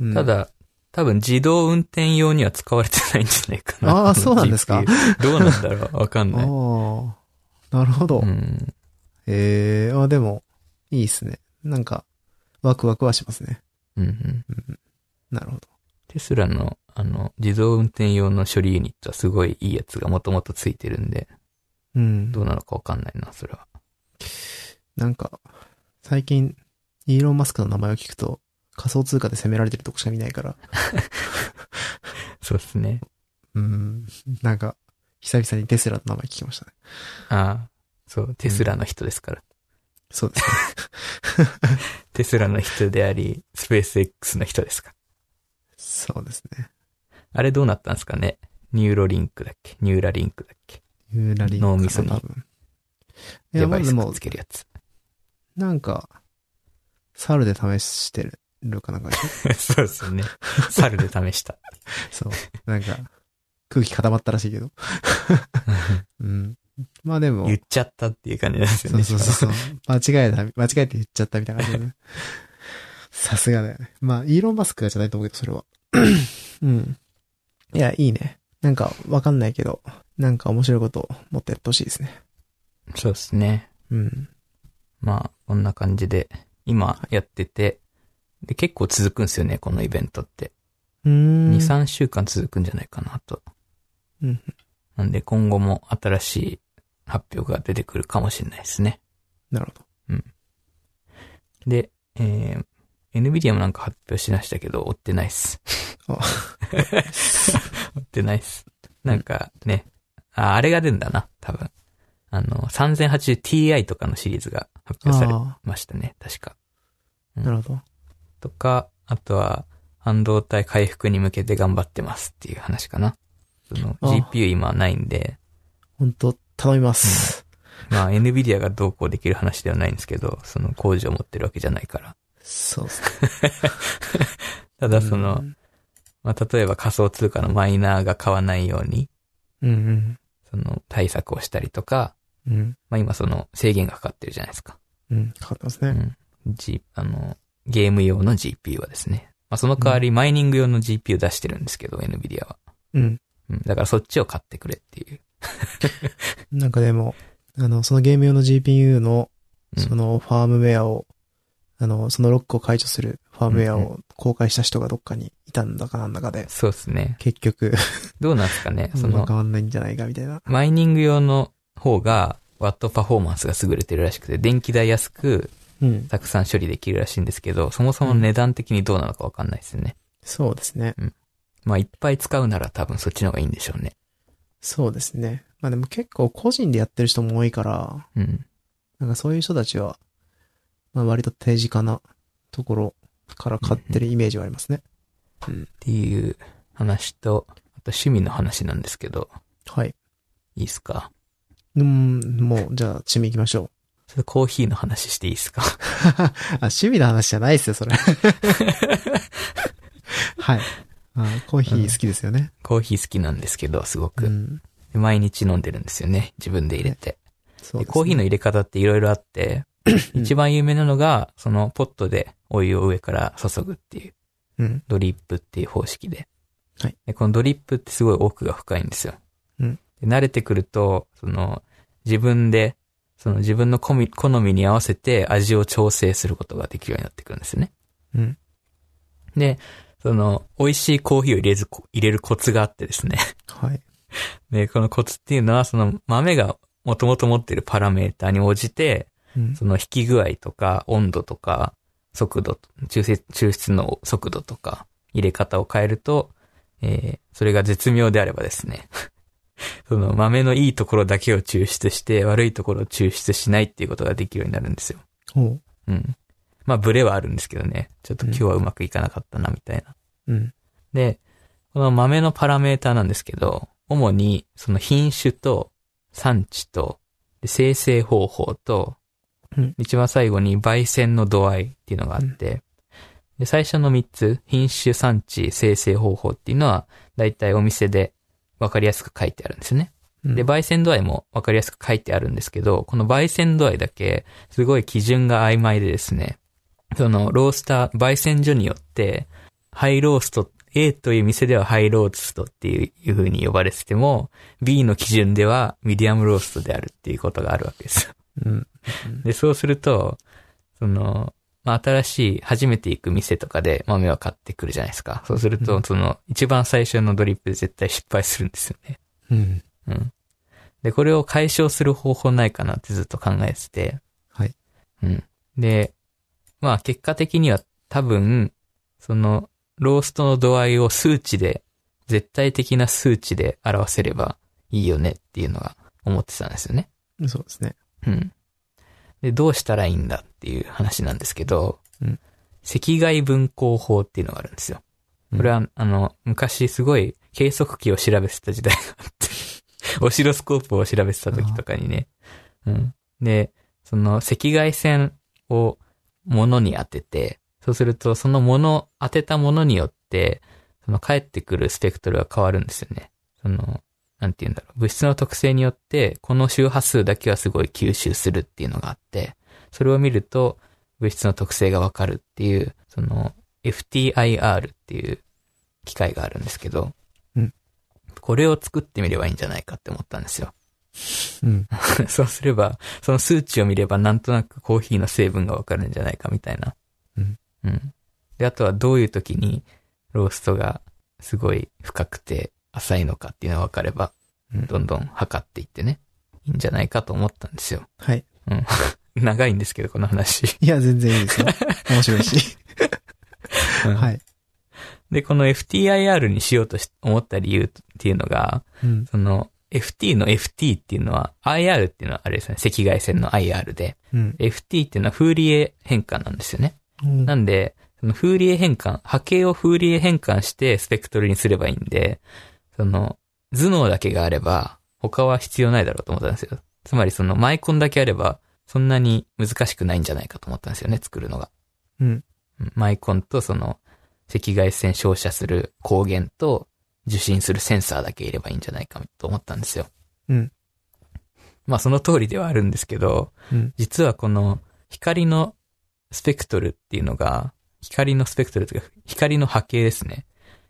S1: うん
S2: た、だ、多分自動運転用には使われてないんじゃないかな。
S1: あー
S2: この
S1: そうなんですか？
S2: どうなんだろうわかん
S1: あ
S2: ない。
S1: あ、なるほど。
S2: うん。
S1: ええあ、でも、いいっすね。なんか、ワクワクはしますね。
S2: うんうん。
S1: なるほど。
S2: テスラの、あの、自動運転用の処理ユニットはすごいいいやつがもともとついてるんで、
S1: うん
S2: ど。うなのかわかんないな、それは。
S1: なんか、最近、イーロン・マスクの名前を聞くと、仮想通貨で攻められてるとこしか見ないから、
S2: そうですね。
S1: うん。なんか、久々にテスラの名前聞きましたね。
S2: ああ、そう、テスラの人ですから。
S1: そうですね。
S2: テスラの人であり、スペース X の人ですか？
S1: そうですね。
S2: あれどうなったんですかね？ニューロリンクだっけ？ニューラリンクだっけ？
S1: ユーラリンク
S2: 脳みそにデバイスくっ
S1: あでも
S2: つ、けるやつ。
S1: なんか、猿で試してるかなんか
S2: そうですよね。猿で試した。
S1: そう。なんか、空気固まったらしいけど。うん。まあでも、
S2: 言っちゃったっていう感じなんですよね。
S1: そうそうそう。間違えた、間違えて言っちゃったみたいな感じでね。さすがだよね。まあ、イーロン・マスクがじゃないと思うけど、それは。うん。いや、いいね。なんか、わかんないけど、なんか面白いことをもっとやってほしいですね。
S2: そうですね。
S1: うん。
S2: まあ、こんな感じで、今やってて、で、結構続くんですよね、このイベントって。
S1: うーん。
S2: 2、3週間続くんじゃないかなと。
S1: うん。
S2: なんで今後も新しい発表が出てくるかもしれないですね。
S1: なるほど。
S2: で、えー、NVIDIA もなんか発表しましたけど、追ってないっす。
S1: あ
S2: 追ってないっす。なんかね、あ、あれが出るんだな、多分。あの、3080Ti とかのシリーズが発表され
S1: あ
S2: ましたね、確か。
S1: あ、なるほど。
S2: とか、あとは、半導体回復に向けて頑張ってますっていう話かな。その
S1: あ
S2: GPU 今ないんで、
S1: 本当？頼みます。
S2: まあ NVIDIA がどうこうできる話ではないんですけど、その工場を持ってるわけじゃないから。
S1: そうですね。
S2: ただその、
S1: うん
S2: まあ例えば仮想通貨のマイナーが買わないように、
S1: うん
S2: その対策をしたりとか、
S1: うん。うん。
S2: まあ今その制限がかかってるじゃないですか。
S1: うん。かかってますね。
S2: うん。G、あの、ゲーム用の GPU はですね。まあその代わりマイニング用の GPU 出してるんですけど、NVIDIA は。
S1: うん。
S2: うん。だからそっちを買ってくれっていう。
S1: なんかでも、あの、そのゲーム用の GPU の、
S2: うん
S1: そのファームウェアを、あの、そのロックを解除するファームウェア
S2: うん
S1: を公開した人がどっかにいたんだかなんだかで、
S2: そうですね。
S1: 結局、
S2: どうなんですかね。そ
S1: その
S2: の、
S1: 変わんないんじゃないかみたいな。
S2: マイニング用の方が、ワットパフォーマンスが優れてるらしくて、電気代安く、
S1: うん。
S2: たくさん処理できるらしいんですけど、そもそも値段的にどうなのかわかんないですよね。
S1: そうですね。
S2: まあ、いっぱい使うなら多分そっちの方がいいんでしょうね。
S1: そうですね。まあでも結構個人でやってる人も多いから、
S2: うん。
S1: なんかそういう人たちは、まあ割と手近なところから買ってるイメージはありますね。
S2: っていう話と、あと趣味の話なんですけど、
S1: はい。
S2: いいですか？
S1: うん、もう、じゃあ、趣味行きましょう。
S2: それコーヒーの話していいですか？
S1: あ、趣味の話じゃないですよ、それ。はい。あコーヒー好きですよね。
S2: コーヒー好きなんですけど、すごく。
S1: うん。
S2: で毎日飲んでるんですよね。自分で入れて。
S1: ね
S2: でコーヒーの入れ方っていろいろあって、一番有名なのが、そのポットでお湯を上から注ぐっていう、
S1: うん。
S2: ドリップっていう方式で。
S1: はい
S2: で、このドリップってすごい奥が深いんですよ。
S1: うん
S2: で慣れてくると、その、自分で、その自分の好みに合わせて味を調整することができるようになってくるんですよね。
S1: うん。
S2: で、その、美味しいコーヒーを入れず、入れるコツがあってですね。
S1: はい。
S2: で、このコツっていうのは、その豆がもともと持ってるパラメーターに応じて、
S1: うん。
S2: その引き具合とか、温度とか、速度、抽出抽出の速度とか、入れ方を変えると、えーそれが絶妙であればですね、その豆のいいところだけを抽出して、悪いところを抽出しないっていうことができるようになるんですよ。
S1: ほう。
S2: うん。まあ、ブレはあるんですけどね。ちょっと今日はうまくいかなかったな、みたいな。
S1: うん。
S2: で、この豆のパラメーターなんですけど、主にその品種と産地と、で生成方法と、
S1: うん
S2: 一番最後に焙煎の度合いっていうのがあって、で、最初の3つ、品種、産地、生成方法っていうのは、だいたいお店でわかりやすく書いてあるんですね。
S1: うん
S2: で、焙煎度合いもわかりやすく書いてあるんですけど、この焙煎度合いだけ、すごい基準が曖昧でですね、その、ロースター、焙煎所によって、ハイロースト、A という店ではハイローストっていう風に呼ばれてても、B の基準ではミディアムローストであるっていうことがあるわけですよ。
S1: うん。
S2: で、そうすると、その、まあ、新しい、初めて行く店とかで豆を買ってくるじゃないですか。そうすると、その、一番最初のドリップで絶対失敗するんですよね。
S1: うん。
S2: うん。で、これを解消する方法ないかなってずっと考えてて。
S1: はい。
S2: うん。で、まあ結果的には多分、その、ローストの度合いを数値で、絶対的な数値で表せればいいよねっていうのが思ってたんですよね。
S1: そうですね。
S2: うん。で、どうしたらいいんだっていう話なんですけど、
S1: うん
S2: 赤外分光法っていうのがあるんですよ。これは、あの、昔すごい計測器を調べてた時代があって、オシロスコープを調べてた時とかにね。うん。で、その赤外線を物に当てて、そうするとそのもの、当てたものによって、その返ってくるスペクトルが変わるんですよね。その、なんて言うんだろう。物質の特性によって、この周波数だけはすごい吸収するっていうのがあって、それを見ると、物質の特性がわかるっていう、その FTIR っていう機械があるんですけど、
S1: うん
S2: これを作ってみればいいんじゃないかって思ったんですよ。
S1: うん。
S2: そうすれば、その数値を見ればなんとなくコーヒーの成分がわかるんじゃないかみたいな。
S1: うん。
S2: うん。で、あとはどういう時にローストがすごい深くて浅いのかっていうのがわかれば、
S1: うん
S2: どんどん測っていってね、いいんじゃないかと思ったんですよ。
S1: はい。
S2: うん。長いんですけど、この話。
S1: いや、全然いいですよ。面白いし。
S2: うん
S1: はい。
S2: で、この FTIR にしようとし思った理由っていうのが、
S1: うん。
S2: その FT の FT っていうのは、IR っていうのはあれですね、赤外線の IR で、
S1: うん。
S2: FT っていうのはフーリエ変換なんですよね。
S1: うん
S2: なんで、そのフーリエ変換、波形をフーリエ変換してスペクトルにすればいいんで、その、頭脳だけがあれば、他は必要ないだろうと思ったんですよ。つまりそのマイコンだけあれば、そんなに難しくないんじゃないかと思ったんですよね、作るのが。
S1: うん。
S2: うんマイコンとその、赤外線照射する光源と受信するセンサーだけいればいいんじゃないかと思ったんですよ。
S1: うん。
S2: まあその通りではあるんですけど、
S1: うん。
S2: 実はこの光のスペクトルっていうのが、光のスペクトルというか、光の波形ですね。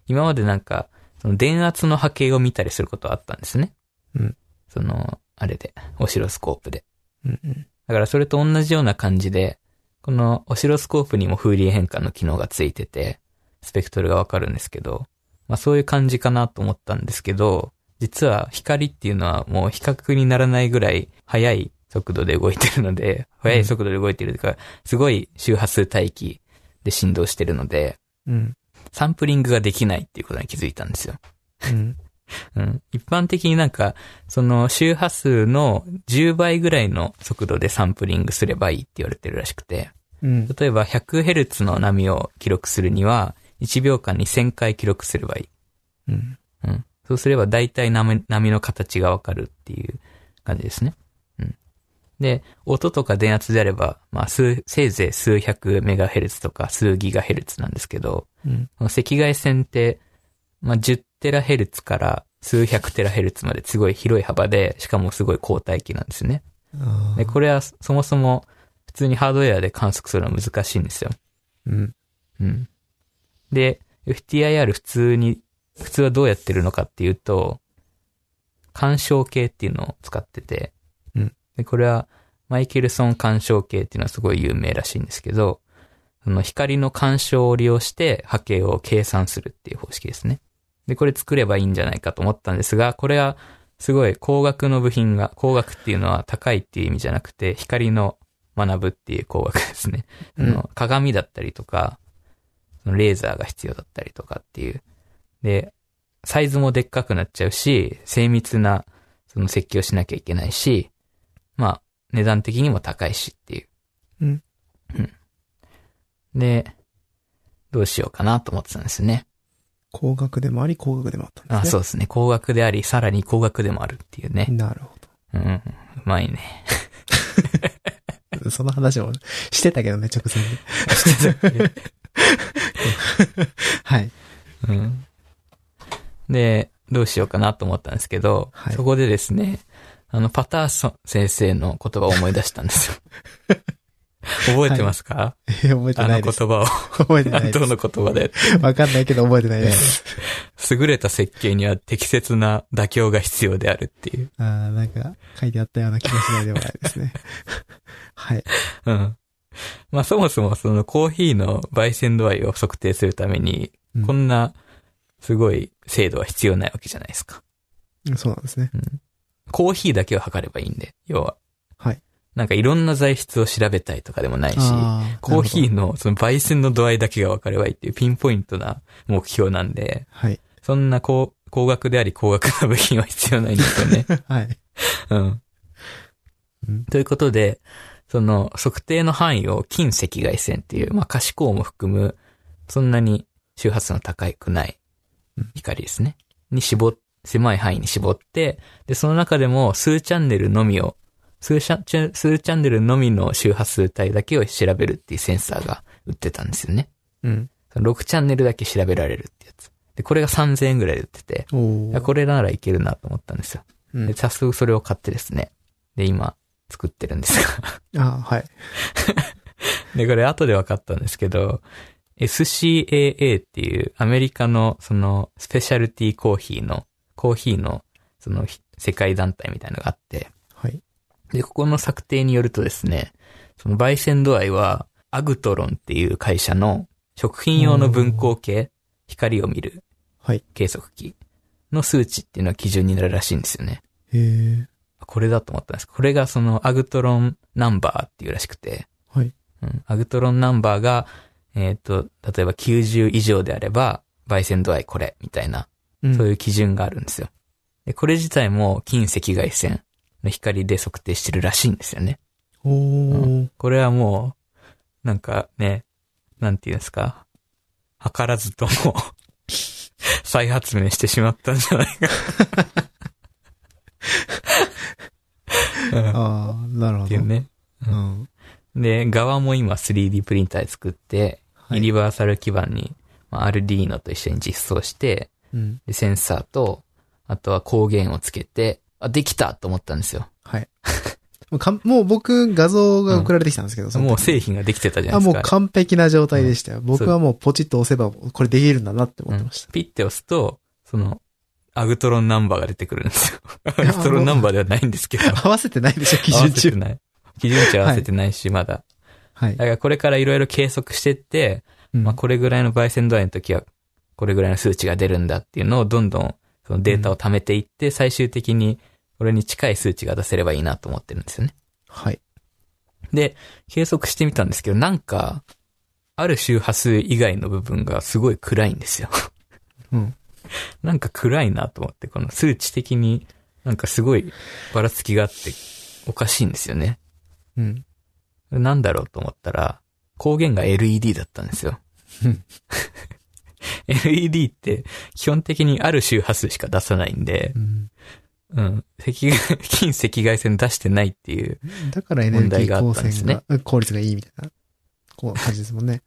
S2: 今までなんか、その電圧の波形を見たりすることはあったんですね。
S1: うん。
S2: その、あれで、オシロスコープで。
S1: うん。うん。
S2: だからそれと同じような感じで、このオシロスコープにもフーリエ変換の機能がついてて、スペクトルがわかるんですけど、まあそういう感じかなと思ったんですけど、実は光っていうのはもう比較にならないぐらい速い速度で動いてるので、速い速度で動いてるというか、すごい周波数帯域で振動してるので、
S1: うん。
S2: サンプリングができないっていうことに気づいたんですよ。
S1: うん。
S2: うん。一般的になんか、その周波数の10倍ぐらいの速度でサンプリングすればいいって言われてるらしくて、
S1: うん。
S2: 例えば 100Hz の波を記録するには、1秒間に1000回記録すればいい。
S1: うん。
S2: うん。そうすれば大体波波の形がわかるっていう感じですね。うん。で、音とか電圧であれば、まあ、数、せいぜい数百メガヘルツとか数ギガヘルツなんですけど、
S1: うん。
S2: この赤外線って、まあ、10テラヘルツから数百テラヘルツまですごい広い幅で、しかもすごい高帯域なんですね。
S1: あ
S2: で、これはそもそも普通にハードウェアで観測するのは難しいんですよ。
S1: うん。
S2: うん。で、FTIR 普通に、普通はどうやってるのかっていうと、干渉計っていうのを使ってて、
S1: うん。
S2: で、これはマイケルソン干渉計っていうのはすごい有名らしいんですけど、その光の干渉を利用して波形を計算するっていう方式ですね。で、これ作ればいいんじゃないかと思ったんですが、これはすごい工学の部品が、工学っていうのは高いっていう意味じゃなくて、光の学ぶっていう工学ですね。
S1: うん
S2: その鏡だったりとか、レーザーが必要だったりとかっていう。で、サイズもでっかくなっちゃうし、精密なその設計をしなきゃいけないし、まあ、値段的にも高いしっていう。
S1: うん。
S2: うん。で、どうしようかなと思ってたんですね。
S1: 工学でもあり、工学でもあったんですね。
S2: あ、そうですね。工学であり、さらに工学でもあるっていうね。
S1: なるほ
S2: うん。うまいね。
S1: ど。その話もしてたけどね、直前に。はい。
S2: うん。で、どうしようかなと思ったんですけど、
S1: はい
S2: そこでですね、あの、パターソン先生の言葉を思い出したんですよ。覚えてますか、
S1: え覚えて
S2: あ
S1: ないです。
S2: の言葉を。
S1: 覚えてないで
S2: どの言葉で？
S1: す。わかんないけど覚えてないです。
S2: 優れた設計には適切な妥協が必要であるっていう。
S1: あーなんか書いてあったような気がしないでもないですね。はい。
S2: うん。まあそもそもそのコーヒーの焙煎度合いを測定するために、
S1: うん
S2: こんなすごい精度は必要ないわけじゃないですか。
S1: そうなんですね。
S2: コーヒーだけを測ればいいんで、要は。
S1: はい。
S2: なんかいろんな材質を調べたいとかでもないし、
S1: あ
S2: コーヒー
S1: なる
S2: のその焙煎の度合いだけが分かればいいっていうピンポイントな目標なんで、
S1: はい。
S2: そんな高高額であり高額な部品は必要ないんですよね。
S1: はい。
S2: うん。
S1: うん
S2: ということで、その測定の範囲を近赤外線っていう、まあ可視光も含む、そんなに周波数の高くない
S1: うん
S2: 光ですね。に絞っ、狭い範囲に絞って、で、その中でも数チャンネルのみを、数チャ数チャンネルのみの周波数帯だけを調べるっていうセンサーが売ってたんですよね。
S1: うん。
S2: その6チャンネルだけ調べられるってやつ。で、これが3000円ぐらいで売ってて、これならいけるなと思ったんですよ。
S1: うん
S2: で、早速それを買ってですね。で、今、作ってるんですが。
S1: あーはい。
S2: で、これ後で分かったんですけど、SCAA っていうアメリカのそのスペシャルティコーヒーの、コーヒーのその世界団体みたいなのがあって、
S1: はい。
S2: で、ここの策定によるとですね、その焙煎度合いは、アグトロンっていう会社の食品用の分光計、光を見る
S1: はい。
S2: 計測器の数値っていうのが基準になるらしいんですよね。
S1: へえ。
S2: これだと思ったんです。これがそのアグトロンナンバーっていうらしくて、
S1: はい。
S2: うん、アグトロンナンバーが、えっ、と、例えば90以上であれば、焙煎度合いこれ、みたいな、
S1: うん
S2: そういう基準があるんですよ。で、これ自体も近赤外線の光で測定してるらしいんですよね。
S1: おー。
S2: これはもう、なんかね、なんていうんですか、図らずとも、再発明してしまったんじゃないか。うんっ
S1: ああ、なるほど。
S2: ていうね。
S1: うん。
S2: で、側も今 3D プリンターで作って、
S1: はい
S2: ユニバーサル基板に、まあ、アルディーノと一緒に実装して、
S1: うん。
S2: でセンサーと、あとは光源をつけて、あ、できたと思ったんですよ。
S1: はい。もうもう僕、画像が送られてきたんですけど、その時
S2: もう製品ができてたじゃな
S1: あ、
S2: いですか。
S1: もう完璧な状態でしたよ。僕はもうポチッと押せば、これできるんだなって思ってました。
S2: ピッて押すと、その、アグトロンナンバーが出てくるんですよ。アグトロンナンバーではないんですけど。
S1: 合わせてないでしょ、基
S2: 合わ
S1: 準中。
S2: せてない。基準値合わせてないし、まだ。
S1: はい
S2: だ。からこれからいろいろ計測してって、
S1: うん
S2: まあこれぐらいの焙煎度合いの時は、これぐらいの数値が出るんだっていうのをどんどん、そのデータを貯めていって、最終的に、これに近い数値が出せればいいなと思ってるんですよね。
S1: はい。
S2: で、計測してみたんですけど、なんか、ある周波数以外の部分がすごい暗いんですよ。
S1: うん。
S2: なんか暗いなと思って、この数値的になんかすごいばらつきがあっておかしいんですよね。
S1: うん。
S2: なんだろうと思ったら、光源が LED だったんですよ
S1: うん
S2: LED って基本的にある周波数しか出さないんで
S1: う、ん
S2: うん、赤外、近赤外線出してないっていう、
S1: だからエネルギー光
S2: 問題があったんですね
S1: 線が、うん効率がいいみたいな、こう感じですもんね。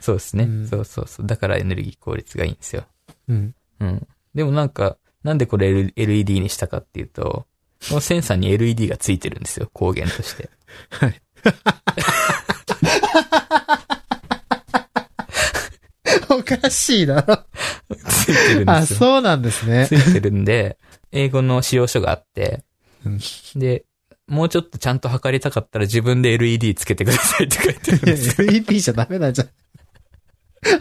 S2: そうですね。
S1: うん
S2: そうそうそう。だからエネルギー効率がいいんですよ。
S1: うん。
S2: うん。でもなんか、なんでこれ LED にしたかっていうと、このセンサーに LED がついてるんですよ、光源として。
S1: はい。おかしいな。
S2: ついてるん
S1: あ、
S2: ですよ。
S1: そうなんですね
S2: つ。いてるんで、英語の使用書があって、
S1: うん
S2: で、もうちょっとちゃんと測りたかったら自分で LED つけてくださいって書いてあるんですよ。
S1: MVP じゃダメなんじゃん。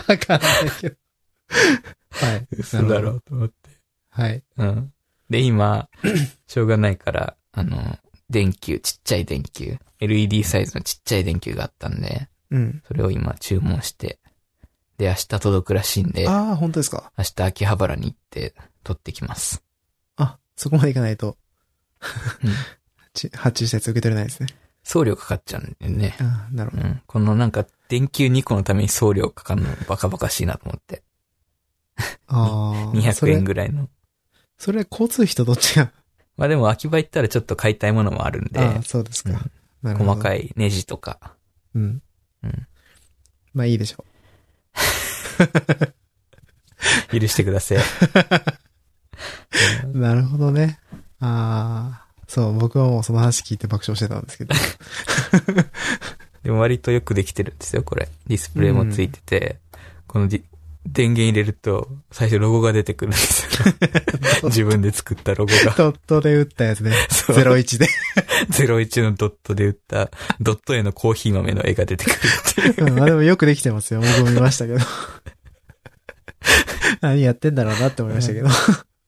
S1: わかんないけど。はい。
S2: 嘘だろうと思って。
S1: はい。
S2: うん。で、今、しょうがないから、あの、電球、ちっちゃい電球、LED サイズのちっちゃい電球があったんで、
S1: うん。
S2: それを今注文して、で、明日届くらしいんで、
S1: ああ、本当ですか？
S2: 明日秋葉原に行って取ってきます。
S1: あ、そこまでいかないと、
S2: うん
S1: ち発注したやつ受け取れないですね。
S2: 送料かかっちゃうんでね。
S1: ああ、なるほど。
S2: うん。このなんか、電球2個のために送料かかるのバカバカしいなと思って。
S1: ああ。そ
S2: 200
S1: れ
S2: 円ぐらいの。
S1: それ交通費とどっちが？
S2: まあでも秋葉行ったらちょっと買いたいものもあるんで、
S1: ああ、そうですか。
S2: うん細かいネジとか。
S1: うん。
S2: うん
S1: まあいいでしょ
S2: 許してください。
S1: う。なるほどね。ああ。そう、僕はもうその話聞いて爆笑してたんですけど。
S2: でも割とよくできてるんですよ、これ。ディスプレイもついてて、このディ電源入れると、最初ロゴが出てくるんですよ。自分で作ったロゴが。
S1: ドットで打ったやつね。
S2: そう
S1: 01で。
S2: 01のドットで打った、ドット絵のコーヒー豆の絵が出てくるっていう。
S1: うんまあでもよくできてますよ。僕も見ましたけど。何やってんだろうなって思いましたけど。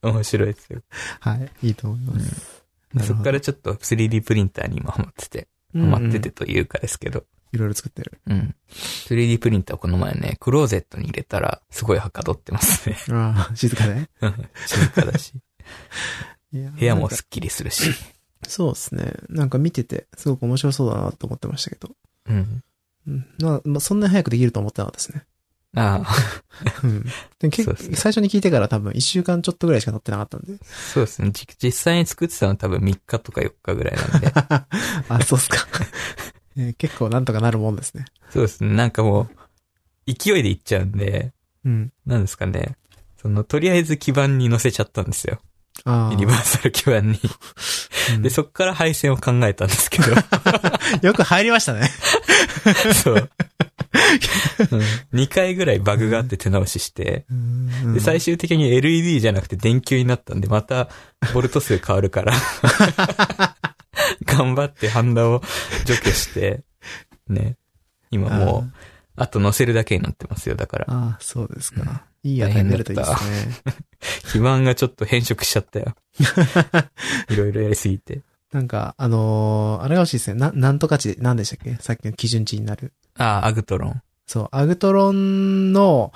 S2: 面白いですよ。
S1: はい。いいと思います。なるほど
S2: そっからちょっと 3D プリンターに今ハマってて、ハマっててというかですけど、
S1: いろいろ作ってる。
S2: うん。3D プリンターこの前ね、クローゼットに入れたら、すごいはかどってますね。
S1: ああ、静かで？
S2: う ん静かだし、部屋もスッキリするし。
S1: そうですね。なんか見てて、すごく面白そうだなと思ってましたけど。
S2: うん。
S1: うん。まあ、まあ、そんなに早くできると思ってなかったですね。
S2: ああ、
S1: うん。で結
S2: そうですね
S1: 最初に聞いてから多分1週間ちょっとぐらいしか経ってなかったんで。
S2: そうですね。じ実際に作ってたのは多分3日とか4日ぐらいなんで。
S1: あ、そうっすか。えー結構なんとかなるもんですね。
S2: そうですね。なんかもう、勢いでいっちゃうんで、
S1: うん。
S2: なんですかね。その、とりあえず基板に乗せちゃったんですよ。
S1: あ
S2: ユニバーサル基板に。
S1: あ。
S2: で、そっから配線を考えたんですけど。
S1: よく入りましたね。
S2: そう。2回ぐらいバグがあって手直しして、
S1: うん
S2: で、最終的に LED じゃなくて電球になったんで、また、ボルト数変わるから、頑張ってハンダを除去して、ね。今もう、あと乗せるだけになってますよ。だから、
S1: ああ、そうですか。いい値になるといいですね。
S2: 基盤 がちょっと変色しちゃったよ。いろいろやりすぎて。
S1: なんか、あのーあれが欲しいですね。な、なんとか値、なんでしたっけ？さっきの基準値になる。
S2: ああ、アグトロン。
S1: そう、アグトロンの、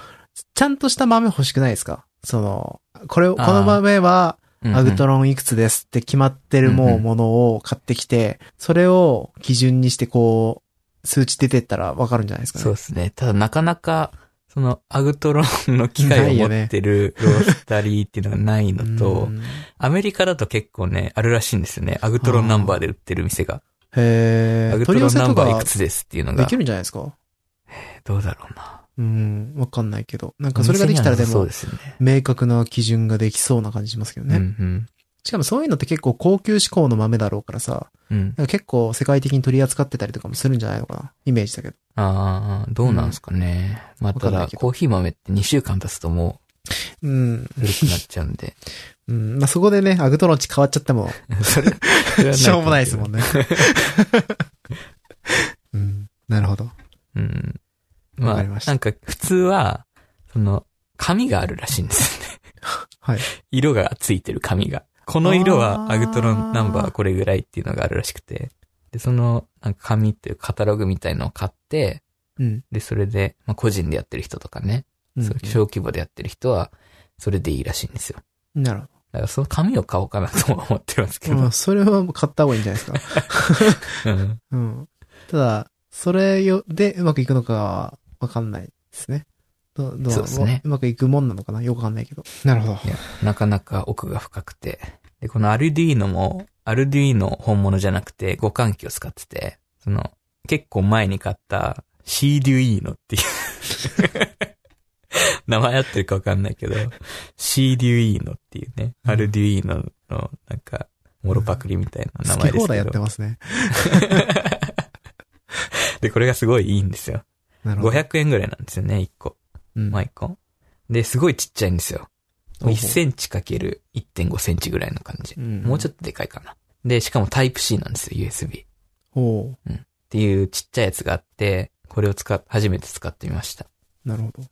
S1: ちゃんとした豆欲しくないですか？その、これを、この豆は、アグト
S2: ロン。
S1: いくつですって決まってるも
S2: う
S1: ものを買ってきて、それを基準にしてこう、数値出てったらわかるんじゃないですかね。
S2: そうですね。ただなかなか、その、アグトロンの機械を持ってるロースタリーっていうのがないのと、
S1: うん
S2: アメリカだと結構ね、あるらしいんですよね。アグトロンナンバーで売ってる店が。
S1: へー。
S2: アグトロンナンバーい
S1: か
S2: くつですっていうの
S1: で
S2: が。
S1: きるんじゃないですか？
S2: どうだろうな。
S1: うん、わかんないけど。なんかそれができたらでも。明確な基準ができそうな感じしますけどね。
S2: うんうん。
S1: しかもそういうのって結構高級志向の豆だろうからさ、
S2: うん。
S1: 結構世界的に取り扱ってたりとかもするんじゃないのかなイメージだけど。
S2: ああ、どうなんですかね。まあ、ただ、コーヒー豆って2週間経つとも
S1: うん。
S2: う古くなっちゃうんで。
S1: うん。まあ、そこでね、アグトロン値変わっちゃっても、
S2: それ、
S1: しょうもないですも
S2: ん。
S1: んね。うん。なるほど。
S2: うん。まあ、なんか普通は、その、紙があるらしいんですよね。
S1: はい。
S2: 色がついてる紙が。この色はアグトロンナンバーこれぐらいっていうのがあるらしくて。で、その、なんか紙っていうカタログみたいのを買って、
S1: うん。
S2: で、それで、まあ個人でやってる人とかね、
S1: うん
S2: そう小規模でやってる人は、それでいいらしいんですよ。
S1: なるほ
S2: だからその紙を買おうかなとは思ってますけ
S1: ど。
S2: ど。
S1: まあ、それは買った方がいいんじゃないですか。
S2: うん。
S1: うん。ただ、それよ、でうまくいくのかはわかんないですね。どど
S2: そうですね
S1: うまくいくもんなのかな？よくわかんないけど。なるほど。
S2: いや、なかなか奥が深くて。で、このアルデュイーノも、アルデュイーノ本物じゃなくて互換機を使ってて、その、結構前に買ったシーデュイーノっていう 名前合ってるかわかんないけど、シーデュイーノっていうね、
S1: うん
S2: アルデュイーノのなんか、モロパクリみたいな名
S1: 好
S2: 前ですけ
S1: き放題やって
S2: ど。
S1: ますね。
S2: で、これがすごいいいんですよ。
S1: なるほど。
S2: 500円ぐらいなんですよね、1個。
S1: うん。
S2: マイコン。で、すごいちっちゃいんですよ。
S1: ほうほう
S2: 1センチかける1.5センチぐらいの感じ。
S1: うん
S2: もうちょっとでかいかな。で、しかもタイプ C なんですよ、USB。っ
S1: おう
S2: ていうちっちゃいやつがあって、これを使っ、初めて使ってみました。
S1: なるほど。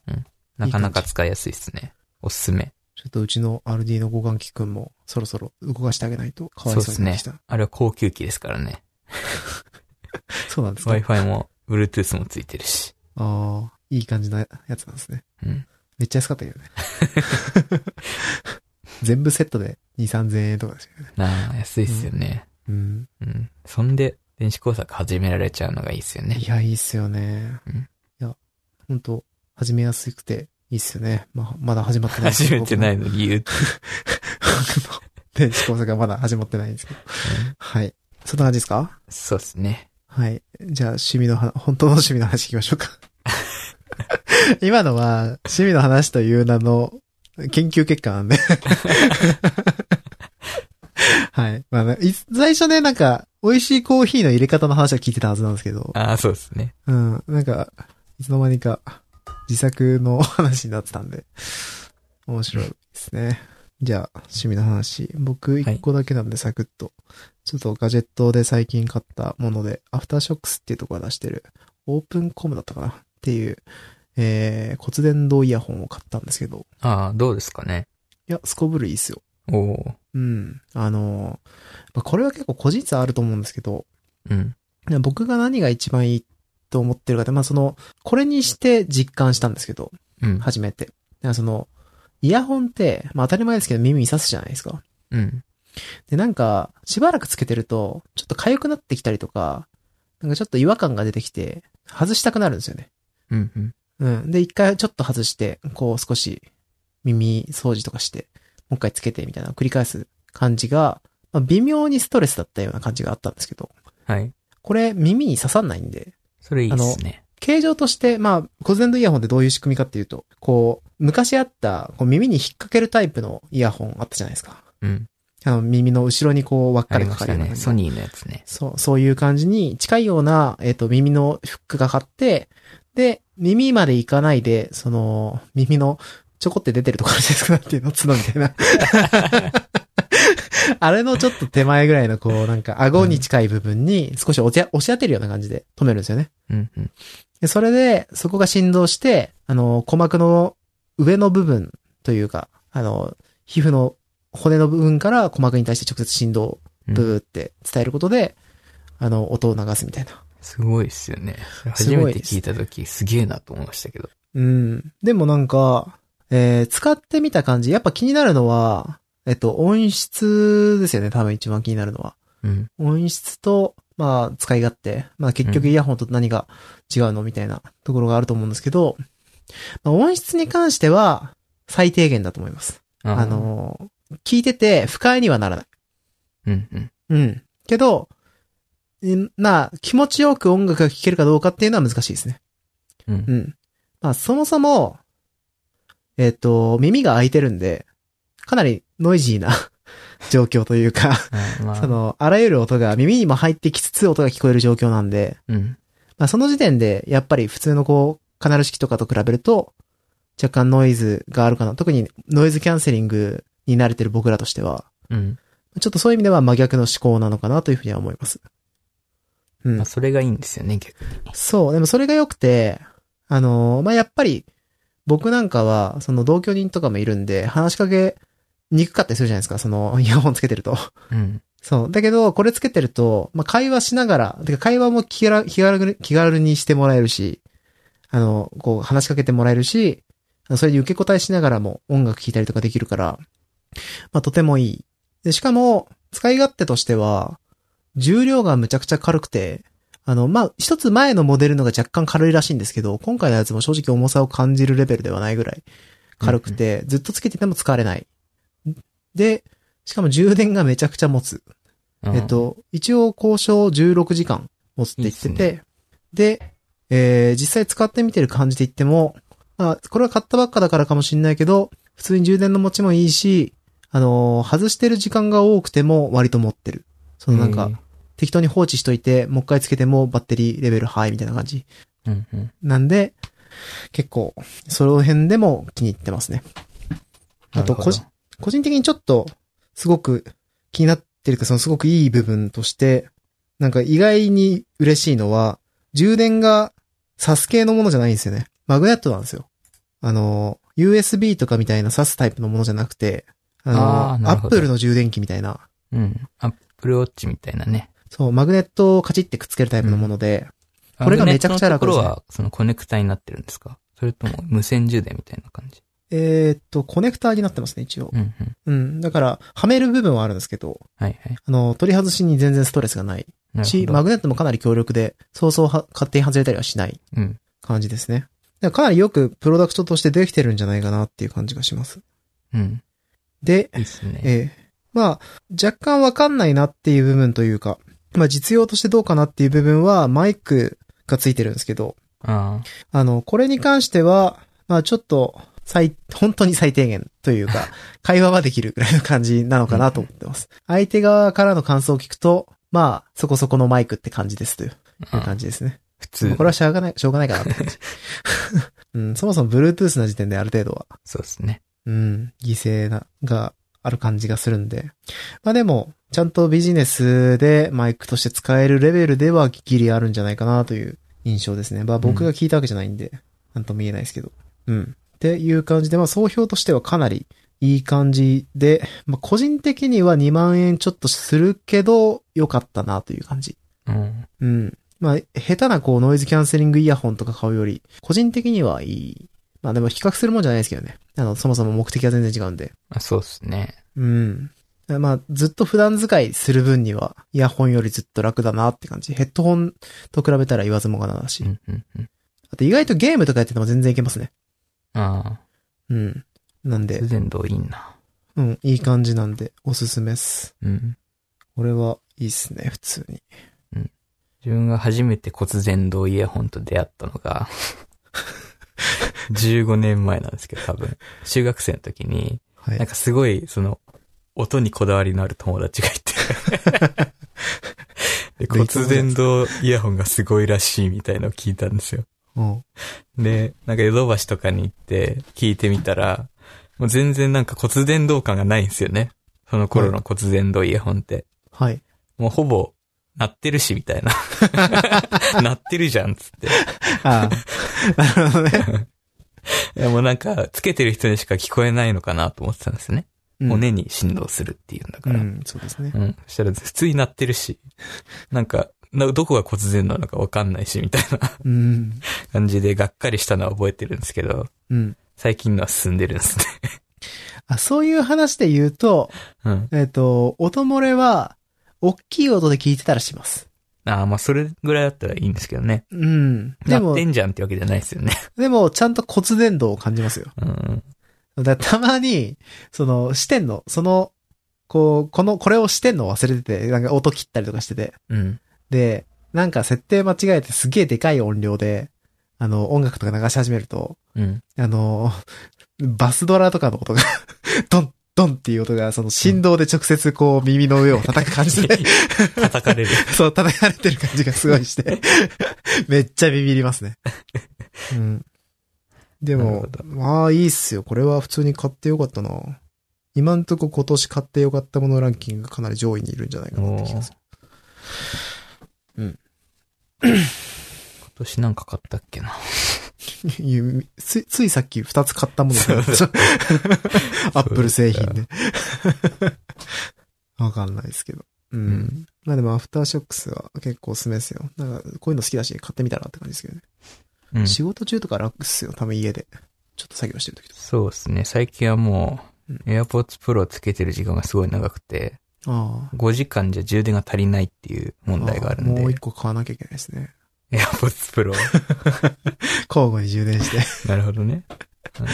S2: なかなか使いやすいですね。おすすめ。
S1: ちょっとうちの RD の互換機くんもそろそろ動かしてあげないとかわいそうになってきた。
S2: あれは高級機ですからね。
S1: そうなんですか
S2: ？Wi-Fi も、Bluetooth もついてるし。
S1: ああ、いい感じなやつなんですね。
S2: うん。
S1: めっちゃ安かったけどね。全部セットで2、3000円とかですよね。
S2: なあ、安いっすよね。
S1: うん。
S2: うん。そんで、電子工作始められちゃうのがいいっすよね
S1: い。や、いいっすよね。
S2: うん
S1: いや、本当始めやすくていいっすよね。まあ、まだ始まってない
S2: 始めてないいの理由って。
S1: 僕の 電子工作がまだ始まってないんですけど。はい。そんな感じですか？
S2: そうですね。
S1: はい。じゃあ、趣味の話、本当の趣味の話聞きましょうか。今のは、趣味の話という名の研究結果なんで。はい。まあね、い最初ね、なんか、美味しいコーヒーの入れ方の話は聞いてたはずなんですけど、
S2: ああ、そうですね。
S1: うん、なんか、いつの間にか、自作の話になってたんで、面白いですね。じゃあ、趣味の話。僕一個だけなんでサクッと。ちょっとガジェットで最近買ったもので、アフターショックスっていうところが出してる、オープンコムだったかなっていう、えー、骨伝導イヤホンを買ったんですけど、
S2: ああ、どうですかね。
S1: いや、すこぶるいいっすよ。
S2: おお
S1: うん。あのーまあこれは結構個人差あると思うんですけど、
S2: うん。
S1: 僕が何が一番いいと思ってるかって、まあその、これにして実感したんですけど、
S2: うん。
S1: 初めて。その、イヤホンって、まあ当たり前ですけど耳に刺すじゃないですか。
S2: うん。
S1: で、なんか、しばらくつけてると、ちょっと痒くなってきたりとか、なんかちょっと違和感が出てきて、外したくなるんですよね。
S2: うん。うん。
S1: うん。で、一回ちょっと外して、こう少し耳掃除とかして、もう一回つけてみたいな繰り返す感じが、まあ、微妙にストレスだったような感じがあったんですけど、
S2: はい。
S1: これ耳に刺さんないんで、
S2: それいいですね。
S1: 形状として、まあ、骨伝導イヤホンってどういう仕組みかっていうと、こう、昔あった、こう耳に引っ掛けるタイプのイヤホンあったじゃないですか。
S2: うん。
S1: あの、耳の後ろにこう、輪っ
S2: あ
S1: かり
S2: りましたね。
S1: かかるような感じ
S2: ソニーのやつね。
S1: そう、そういう感じに近いような、えっ、と、耳のフックがかかって、で、耳までいかないで、その、耳のちょこって出てるところですか？なんていうの角みたいな。あれのちょっと手前ぐらいのこう、なんか顎に近い部分に少し押し押し当てるような感じで止めるんですよね。
S2: うんうん。
S1: でそれで、そこが振動して、あの、鼓膜の上の部分というか、あの、皮膚の骨の部分から鼓膜に対して直接振動ブーって伝えることで、あの、音を流すみたいな。
S2: すごいっすよね。
S1: す
S2: 初めて聞いたとき、すげえなと思いましたけど。
S1: うん。でもなんか、えー使ってみた感じ、やっぱ気になるのは、えっと、音質ですよね、多分一番気になるのは。
S2: うん。
S1: 音質と、まあ、使い勝手。まあ、結局
S2: うん
S1: イヤホンと何が違うのみたいなところがあると思うんですけど、まあ、音質に関しては、最低限だと思います。
S2: あ、
S1: の、聞いてて不快にはならない。
S2: うんうん。
S1: うん。けど、んまあ、気持ちよく音楽が聴けるかどうかっていうのは難しいですね。
S2: うん
S1: う。ん。まあ、そもそも、えっ、と、耳が開いてるんで、かなりノイジーな 状況というか、
S2: あまあ、
S1: その、あらゆる音が耳にも入ってきつつ音が聞こえる状況なんで、
S2: うん。
S1: まあ、その時点で、やっぱり普通のこう、カナル式とかと比べると、若干ノイズがあるかな。特にノイズキャンセリングに慣れてる僕らとしては、
S2: うん。
S1: ちょっとそういう意味では真逆の思考なのかなというふうには思います。うん
S2: まあ、。それがいいんですよね、逆に。
S1: そう、でもそれが良くて、あのーまあ、やっぱり、僕なんかは、その同居人とかもいるんで、話しかけにくかったりするじゃないですか、その、イヤホンつけてると。
S2: うん。
S1: そう。だけど、これつけてると、まあ、会話しながら、てか会話も気軽気軽に気軽にしてもらえるし、あの、こう、話しかけてもらえるし、それで受け答えしながらも音楽聴いたりとかできるから、まあ、とてもいい。で、しかも、使い勝手としては、重量がむちゃくちゃ軽くて、あの、まあ、一つ前のモデルのが若干軽いらしいんですけど、今回のやつも正直重さを感じるレベルではないぐらい軽くて、ずっとつけてても疲れない。で、しかも充電がめちゃくちゃ持つ。
S2: うん
S1: えっ、と、一応交渉16時間持つって言って
S2: いい
S1: て、で、えー実際使ってみてる感じで言っても、まあ、これは買ったばっかだからかもしんないけど、普通に充電の持ちもいいし、あのー外してる時間が多くても割と持ってる。そのなんか、適当に放置しといて、もう一回つけてもバッテリーレベルハイみたいな感じ。
S2: うんうん。
S1: なんで、結構、その辺でも気に入ってますね。あと、個人、個人的にちょっと、すごく気になってるか、そのすごくいい部分として、なんか意外に嬉しいのは、充電が挿す系のものじゃないんですよね。マグネットなんですよ。あの、USB とかみたいな挿すタイプのものじゃなくて、あの、アップルの充電器みたいな、
S2: うん。アップルウォッチみたいなね。
S1: そう、マグネットをカチってくっつけるタイプのもので、これがめちゃくちゃ楽ですね
S2: マグネットのところは、そのコネクタになってるんですか？それとも無線充電みたいな感じ？
S1: えーっと、コネクターになってますね、一応。
S2: うんうん。
S1: うん。だから、はめる部分はあるんですけど、
S2: はいはい。
S1: あの、取り外しに全然ストレスがないし。マグネットもかなり強力で、そうそうは勝手に外れたりはしない
S2: うん。
S1: 感じですね。だからかなりよくプロダクトとしてできてるんじゃないかなっていう感じがします。
S2: うん。
S1: で、
S2: いいっすね。
S1: ええまあ、若干わかんないなっていう部分というか、まあ実用としてどうかなっていう部分はマイクがついてるんですけど、
S2: あ
S1: あの、これに関しては、まあちょっと、最、本当に最低限というか、会話はできるぐらいの感じなのかなと思ってます。相手側からの感想を聞くと、まあ、そこそこのマイクって感じですという
S2: あ。
S1: 感じですね。
S2: 普通。
S1: これはしょうがない、しょうがないかなって感じ。うん、そもそも Bluetooth な時点である程度は、
S2: そうですね。
S1: うん、犠牲な、がある感じがするんで。まあでも、ちゃんとビジネスでマイクとして使えるレベルではギリあるんじゃないかなという印象ですね。まあ僕が聞いたわけじゃないんで、なんとも言えないですけど。うん。っていう感じで、まあ総評としてはかなりいい感じで、まあ個人的には2万円ちょっとするけど、良かったなという感じ。
S2: うん。
S1: うん。まあ、下手なこうノイズキャンセリングイヤホンとか買うより、個人的にはいい。まあでも比較するもんじゃないですけどね。あの、そもそも目的は全然違うんで。
S2: あそうですね。
S1: うん。まあ、ずっと普段使いする分には、イヤホンよりずっと楽だなって感じ。ヘッドホンと比べたら言わずもがなだし。
S2: うんうんうん。
S1: あと意外とゲームとかやってても全然いけますね。
S2: ああ。
S1: うん。なんで
S2: 不、全道いいな。
S1: うん、いい感じなんで、おすすめっす。
S2: うん。
S1: これはいいっすね、普通に。
S2: 自分が初めて骨伝導イヤホンと出会ったのが、15年前なんですけど、多分。中学生の時に、
S1: はい
S2: なん。かすごい、その、音にこだわりのある友達がいて。で骨伝導イヤホンがすごいらしいみたいのを聞いたんですよ。
S1: うん。
S2: で、なんかヨドバシとかに行って聞いてみたら、もう全然なんか骨伝導感がないんですよね。その頃の骨伝導イヤホンって。
S1: はい。
S2: もうほぼ、鳴ってるし、みたいな。鳴ってるじゃん、つって。
S1: ああ。なるほどね。
S2: いやもうなんか、つけてる人にしか聞こえないのかなと思ってたんですね。
S1: うん
S2: 骨に振動するっていうんだから。
S1: うん、そうですね。
S2: うん。そしたら普通に鳴ってるし、なんか、などこが骨伝なのかわかんないし、みたいな
S1: うん。
S2: 感じでがっかりしたのは覚えてるんですけど、
S1: うん。
S2: 最近のは進んでるんですね。
S1: あ、そういう話で言うと、
S2: うん。
S1: えっ、と、音漏れは、大きい音で聞いてたらします。
S2: ああ、まあそれぐらいだったらいいんですけどね。
S1: うん。でも
S2: 鳴って、んじゃんってわけじゃないですよね。
S1: でも、ちゃんと骨伝導を感じますよ。
S2: うん。
S1: だたまに、その、してんの、その、こう、この、これをしてんのを忘れてて、なんか音切ったりとかしてて。
S2: うん。
S1: で、なんか設定間違えてすげえでかい音量で、あの、音楽とか流し始めると、
S2: うん。
S1: あの、バスドラとかの音が、ドン、ドンっていう音が、その振動で直接こう耳の上を叩く感じで、
S2: 叩かれる。
S1: そう叩かれてる感じがすごいして、めっちゃビビりますね。うん。でもまあいいっすよ。これは普通に買ってよかったな。今んとこ今年買ってよかったものランキングがかなり上位にいるんじゃないかなって気がする。
S2: 今年なんか買ったっけな。
S1: いうつついさっき二つ買ったものがあったアップル製品で。わかんないですけど。うん。
S2: うん
S1: まあでもアフターショックスは結構おすすめですよ。なんかこういうの好きだし買ってみたらって感じですけどね。
S2: うん。
S1: 仕事中とか楽っすよ。多分家で。ちょっと作業してる時とか。
S2: そうですね。最近はもう、AirPods Pro つけてる時間がすごい長くて、
S1: ああ。
S2: 5時間じゃ充電が足りないっていう問題があるんで。
S1: もう一個買わなきゃいけないですね。
S2: AirPods Pro？
S1: 交互に充電して。
S2: なるほどね。うんま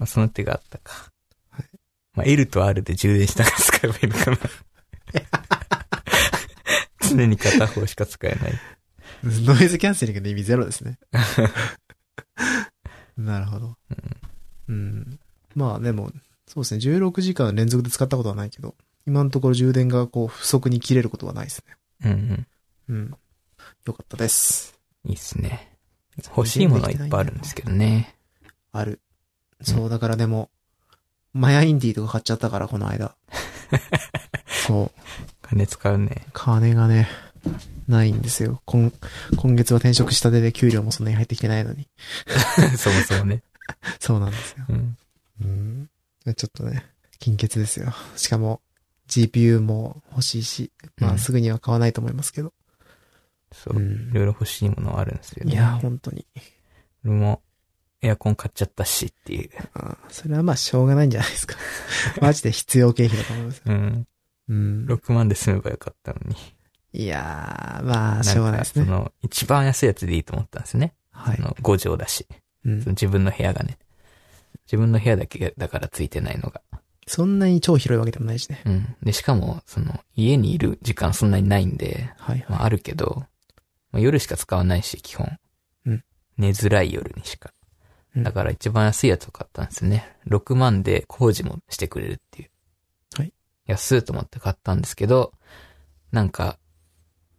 S2: あ、その手があったか。
S1: はい
S2: まあ、L と R で充電しながら使えばいいのかな。常に片方しか使えない。
S1: ノイズキャンセリングの意味ゼロですね。なるほど。うん。まあでも、そうですね。16時間連続で使ったことはないけど、今のところ充電がこう不足に切れることはないですね。
S2: うんうん。
S1: うん。よかったです。
S2: いいっすね。欲しいものはいっぱいあるんですけどね。
S1: ある。そう、だからでも、マヤインディーとか買っちゃったから、この間。そう。
S2: 金使うね。
S1: 金がね、ないんですよ。今、今月は転職したてで給料もそんなに入ってきてないのに。
S2: そもそもね。
S1: そうなんですよ。
S2: うん。
S1: うん。ちょっとね、金欠ですよ。しかも、GPU も欲しいし、ま
S2: うん
S1: あすぐには買わないと思いますけど。
S2: そうう。
S1: ん
S2: いろいろ欲しいものはあるんですよね。
S1: いや、本当に。
S2: 俺も、エアコン買っちゃったしっていう。
S1: あそれはまあしょうがないんじゃないですか。マジで必要経費だと思いますよ。
S2: うん。
S1: うん。
S2: 6万で済めばよかったのに。
S1: いやー、まあ、しょうがないですね。
S2: その、一番安いやつでいいと思ったんですね。
S1: はい
S2: そ。の5畳だし。
S1: うん
S2: その自分の部屋がね。自分の部屋だけだからついてないのが。
S1: そんなに超広いわけでもないしね。
S2: うん。で、しかも、その、家にいる時間そんなにないんで、
S1: はい。
S2: まああるけど、まあ、夜しか使わないし、基本。
S1: うん
S2: 寝づらい夜にしか。
S1: うん
S2: だから一番安いやつを買ったんですね。6万で工事もしてくれるっていう。
S1: はい。
S2: 安いと思って買ったんですけど、なんか、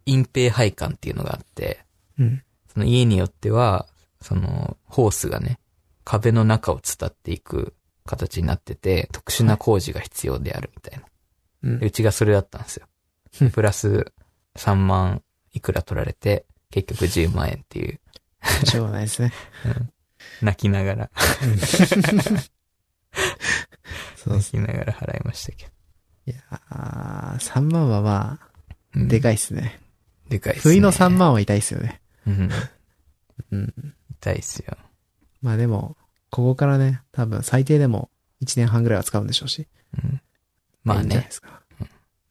S2: 隠蔽配管っていうのがあって、
S1: うん。
S2: その家によっては、その、ホースがね、壁の中を伝っていく形になってて、特殊な工事が必要であるみたいな。
S1: うん
S2: でうちがそれだったんですよ
S1: うん。
S2: プラス3万いくら取られて、結局10万円っていう、
S1: しょうがないですね。
S2: 泣きながら、
S1: そう
S2: 泣きながら払いましたけど。
S1: いやー、3万はまあ、
S2: うん
S1: でかいっすね。
S2: でかいっすね。
S1: 不意の3万は痛いっすよね。
S2: うん。
S1: うん。
S2: 痛いっすよ。
S1: まあでも、ここからね、多分最低でも1年半ぐらいは使うんでしょうし。
S2: うん。まあね。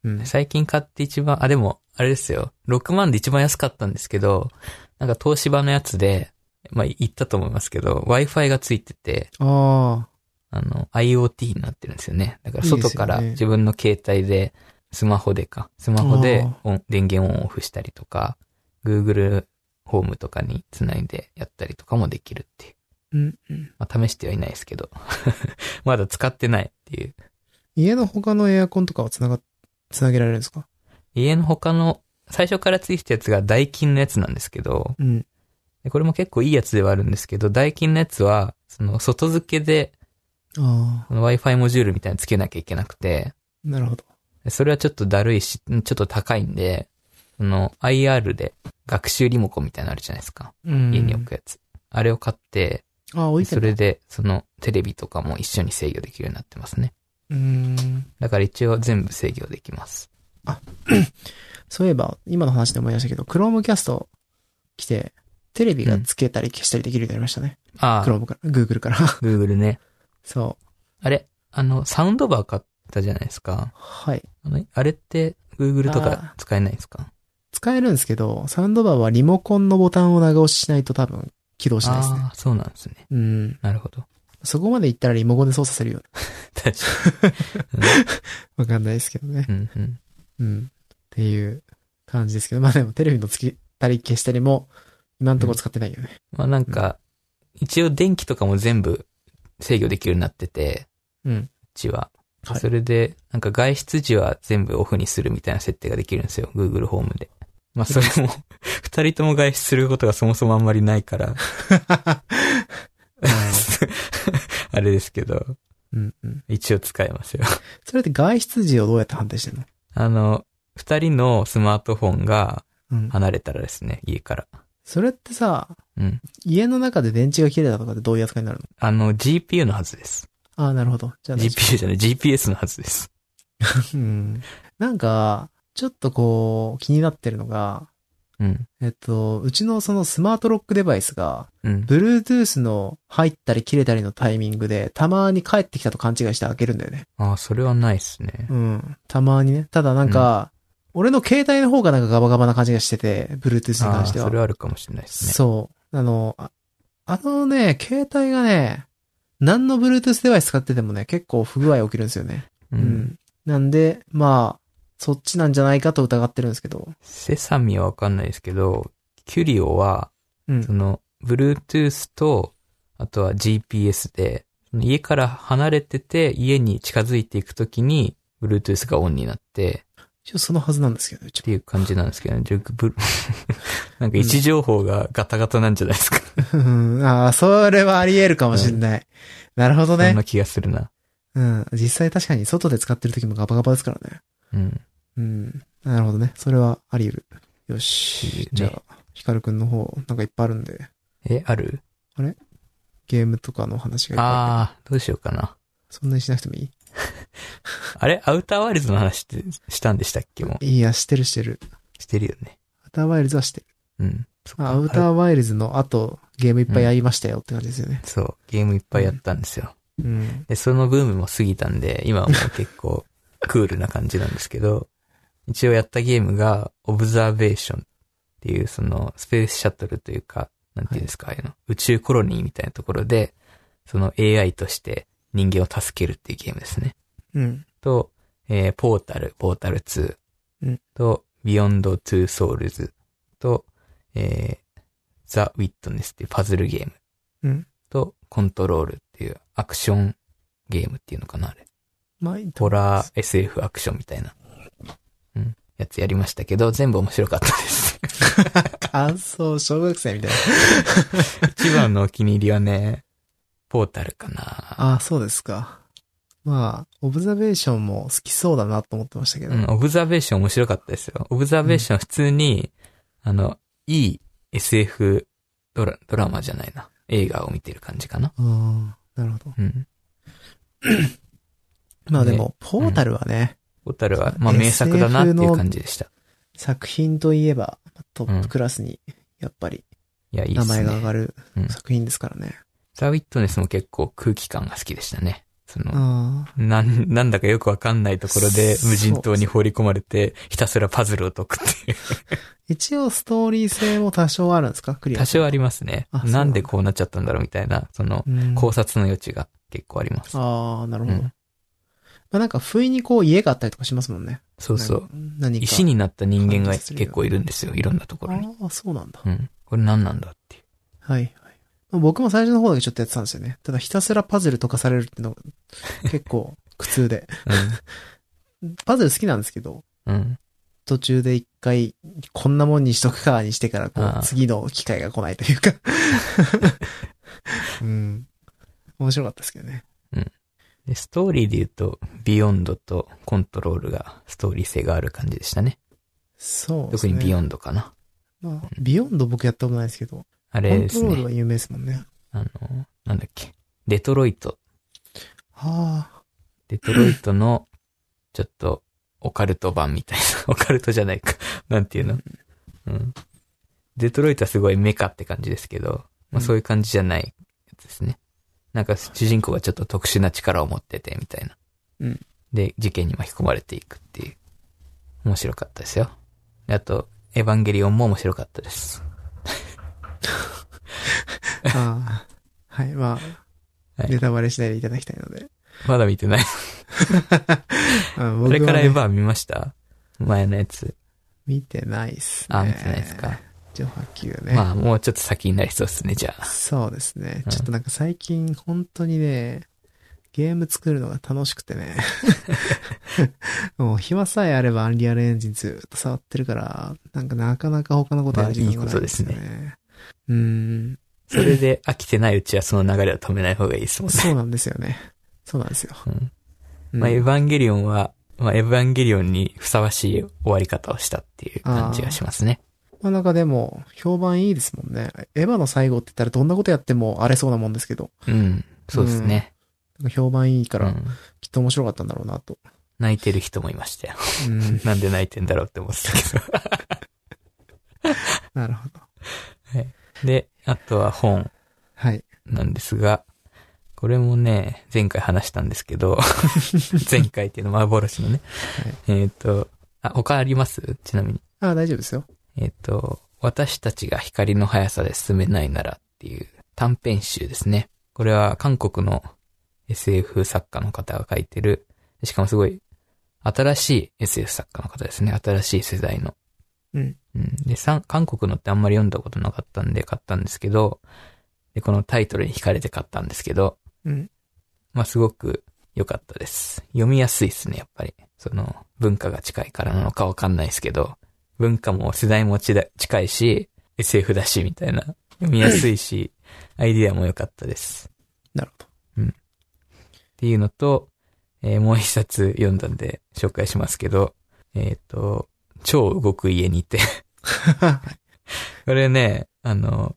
S1: うん。
S2: 最近買って一番、あ、でも、あれですよ。6万で一番安かったんですけど、なんか東芝のやつで、まあ言ったと思いますけど、Wi-Fi がついてて、
S1: あ
S2: あの、IoT になってるんですよね。だから外から自分の携帯で、スマホでか、スマホで電源オンオフしたりとか、Google ホームとかにつないでやったりとかもできるっていう。
S1: うん、うん。
S2: まあ試してはいないですけど、まだ使ってないっていう。
S1: 家の他のエアコンとかはつなが、つなげられるんですか？
S2: 家の他の、最初からついてたやつがダイキンのやつなんですけど、
S1: うん。
S2: でこれも結構いいやつではあるんですけど、ダイキンのやつは、その外付けで Wi-Fi モジュールみたいなのつけなきゃいけなくて、
S1: なるほど。
S2: でそれはちょっとだるいし、ちょっと高いんで、その IR で学習リモコンみたいなのあるじゃないですか。
S1: うん
S2: 家に置くやつ。あれを買って、
S1: ああ、置いて
S2: それで、そのテレビとかも一緒に制御できるようになってますね。
S1: うーん。
S2: だから一応全部制御できます。
S1: そういえば、今の話で思い出したけど、Chromecast 来て、テレビがつけたり消したりできるようになりましたね。
S2: ああ、
S1: Chrome から、Google から。
S2: Google ね。
S1: そう。
S2: あれ、あの、サウンドバー買ったじゃないですか。
S1: はい。
S2: あのあれって Google と
S1: あ
S2: か使えないんですか？
S1: 使えるんですけど、サウンドバーはリモコンのボタンを長押ししないと多分起動しないですね。
S2: ああ、そうなんですね。
S1: うん。
S2: なるほど。
S1: そこまで行ったらリモコンで操作するよ。
S2: 確か
S1: わかんないですけどね。
S2: に。うんうん。
S1: うん。っていう感じですけど、まあでもテレビのつけたり消したりも、今のところ使ってないよね。
S2: まあなんか、一応電気とかも全部制御できるようになってて、
S1: うん。
S2: うちは。
S1: はい
S2: それで、なんか外出時は全部オフにするみたいな設定ができるんですよ。Google ホームで。まあそれも、二人とも外出することがそもそもあんまりないから、あれですけど、
S1: うんうん。
S2: 一応使えますよ。
S1: それって外出時をどうやって判定してんの？
S2: あの、二人のスマートフォンが
S1: うん。
S2: 離れたらですね、家から。
S1: それってさ、
S2: うん。
S1: 家の中で電池が切れたとかってどういう扱いになるの？
S2: あの、GPU のはずです。
S1: ああ、なるほど。じゃあ
S2: GPU じゃない、GPS のはずです。
S1: 夫、うん。なんか、ちょっとこう、気になってるのが、
S2: うん。
S1: えっと、うちのそのスマートロックデバイスが、
S2: うん。
S1: Bluetooth の入ったり切れたりのタイミングで、たまに帰ってきたと勘違いして開けるんだよね。
S2: ああ、それはないっすね。
S1: うん。たまにね。ただなんか、俺の携帯の方がなんかガバガバな感じがしてて、Bluetooth に関しては。
S2: それはあるかもしれないですね。
S1: そう。あの、ああのね、携帯がね、何の Bluetooth デバイス使っててもね、結構不具合起きるんですよね。
S2: う。
S1: うんん。なんで、まあ、そっちなんじゃないかと疑ってるんですけど。
S2: セサミはわかんないですけど、キュリオは、
S1: うん
S2: そ。の、Bluetooth と、あとは GPS で、家から離れてて、家に近づいていくときに、Bluetooth がオンになって、
S1: 一応そのはずなんですけど、うち
S2: っていう感じなんですけどね。なんか位置情報がガタガタなんじゃないですか。
S1: うん。ああ、それはあり得るかもしれない。なるほどね
S2: そんな。気がするな。
S1: うん。実際確かに外で使ってる時もガバガバですからね。
S2: うん。
S1: うん。なるほどね。それはあり得る。よし。
S2: ね
S1: じゃあ、ヒカルくんの方、なんかいっぱいあるんで、
S2: え、ある？
S1: ゲームとかの話がいっぱいある
S2: ああ、どうしようかな。
S1: そんなにしなくてもいい？
S2: あれ？アウターワイルズの話ってしたんでしたっけ？
S1: いや、してるしてる。
S2: う。してるよね。
S1: アウターワイルズはしてる。
S2: うん。
S1: アウターワイルズの後、ゲームいっぱいやりましたよって感じですよね。
S2: そう、ゲームいっぱいやったんですよ。
S1: うん。
S2: で、そのブームも過ぎたんで、今はもう結構クールな感じなんですけど、一応やったゲームが、オブザーベーションっていう、その、スペースシャトルというか、なんていうんですか、ああいうの、宇宙コロニーみたいなところで、その AI として人間を助けるっていうゲームですね。
S1: うん。
S2: と、えー、ポータル、ポータル2。
S1: うん
S2: と、ビヨンド・トゥ・ソウルズ。と、えー、ザ・ウィットネスっていうパズルゲーム。
S1: うん。
S2: と、コントロールっていうアクションゲームっていうのかな、あれ。
S1: まあ、えっと
S2: ホラー SF アクションみたいな。うん。やつやりましたけど、全部面白かったです。
S1: 感想、小学生みたいな。
S2: 一番のお気に入りはね、ポータルかな。
S1: ああ、そうですか。まあ、オブザベーションも好きそうだなと思ってましたけど。
S2: うん、オブザベーション面白かったですよ。オブザベーション普通に、あの、いい SF ドラ、ドラマじゃないな。映画を見てる感じかな。
S1: ああ、なるほど。
S2: うん。
S1: まあでも、ポータルはね、
S2: ポータルは、まあ名作だなっていう感じでした。
S1: 作品といえば、トップクラスに、やっぱり、名。前が上がる
S2: うん
S1: 作品ですからね。
S2: ザ・ウィットネスも結構空気感が好きでしたね。その、なん、なんだかよくわかんないところで無人島に放り込まれて、ひたすらパズルを解くっていう。
S1: 一応ストーリー性も多少あるんですか？クリア。
S2: 多少ありますねなんでこうなっちゃったんだろうみたいな、その、
S1: うん
S2: 考察の余地が結構あります。
S1: ああ、なるほど。
S2: うん
S1: まあなんか、不意にこう家があったりとかしますもんね。
S2: そうそう。
S1: 何。
S2: 石になった人間が結構いるんですよ。いろんなところに。
S1: ああ、そうなんだ。
S2: うん。これ何なんだっていう。
S1: はい、はい。僕も最初の方だけちょっとやってたんですよね。ただひたすらパズル解かされるっていうのが結構苦痛で。パズル好きなんですけど、
S2: うん。うん。
S1: 途中で一回、こんなもんにしとくかにしてから、こう、次の機会が来ないというか。うん。面白かったですけどね。
S2: で、ストーリーで言うと、ビヨンドとコントロールがストーリー性がある感じでしたね。
S1: そうね。
S2: 特にビヨンドかな。
S1: まあ、ビヨンド僕やったことないですけど、
S2: あれですね。
S1: トロールは有名ですもんね。
S2: あの、なんだっけ。デトロイト。
S1: はあ。
S2: デトロイトの、ちょっと、オカルト版みたいな。オカルトじゃないか。なんていうの？うん。デトロイトはすごいメカって感じですけど、まあ
S1: うん
S2: そういう感じじゃないやつですね。なんか主人公がちょっと特殊な力を持ってて、みたいな。
S1: うん。
S2: で、事件に巻き込まれていくっていう。面白かったですよ。であと、エヴァンゲリオンも面白かったです。
S1: ああ。はい、まあ、
S2: はい
S1: ネタバレしないでいただきたいので。
S2: まだ見てない。
S1: うん
S2: これからエヴァ見ました？前のやつ。
S1: 見てないっすね。
S2: あ、見てないですか。
S1: 上波球ね。
S2: まあ、もうちょっと先になりそうですね、じゃあ。
S1: そうですね。
S2: うん
S1: ちょっとなんか最近本当にね、ゲーム作るのが楽しくてね。もう暇さえあればアンリアルエンジンずっと触ってるから、なんかなかなか他のことやる時間がないんですよ
S2: まあいい
S1: ね。うーん。
S2: それで飽きてないうちはその流れを止めない方がいいですもんね。
S1: そうなんですよね。そうなんですよ。
S2: うん
S1: うん
S2: まあ、エヴァンゲリオンは、まあ、エヴァンゲリオンにふさわしい終わり方をしたっていう感じがしますね。
S1: まあなんかでも、評判いいですもんね。エヴァの最後って言ったらどんなことやっても荒れそうなもんですけど、
S2: うん。そうですね。
S1: なんか評判いいから、
S2: うん
S1: きっと面白かったんだろうなと。
S2: 泣いてる人もいましたよ。
S1: うん。
S2: なんで泣いてんだろうって思ってたけ
S1: なるほど。
S2: ど。で、あとは本
S1: はい。
S2: なんですが、これもね、前回話したんですけど、前回っていうの幻のね。えっ、と、あ、他あります？ちなみに。
S1: ああ、大丈夫ですよ。
S2: えっ、と、私たちが光の速さで進めないならっていう短編集ですね。これは韓国の SF 作家の方が書いてる、しかもすごい新しい SF 作家の方ですね。新しい世代の。
S1: うん。
S2: うん。で、さ韓国のってあんまり読んだことなかったんで買ったんですけど、で、このタイトルに惹かれて買ったんですけど、
S1: うん。
S2: まあ、すごく良かったです。読みやすいですね、やっぱり。その、文化が近いからなのかわかんないですけど、文化も世代もちだ近いし、SF だし、みたいな。読みやすいし、アイディアも良かったです。
S1: なるほ
S2: っていうのと、えーもう一冊読んだんで紹介しますけど、えっ、と、超動く家にて。
S1: ど。
S2: これね、あの、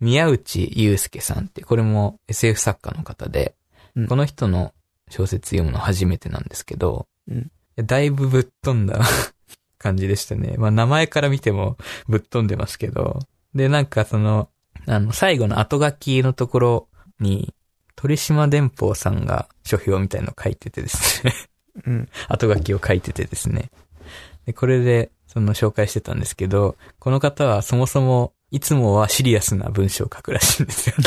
S2: 宮内祐介さんって、これも SF 作家の方で、
S1: うん
S2: この人の小説読むの初めてなんですけど、
S1: うん
S2: だいぶぶっ飛んだ感じでしたね。まあ名前から見てもぶっ飛んでますけど、で、なんかその、あの、最後の後書きのところに、鳥島電報さんが書評みたいの書いててですね。
S1: うん。
S2: 後書きを書いててですね。で、これで、その紹介してたんですけど、この方はそもそも、いつもはシリアスな文章を書くらしいんですよ、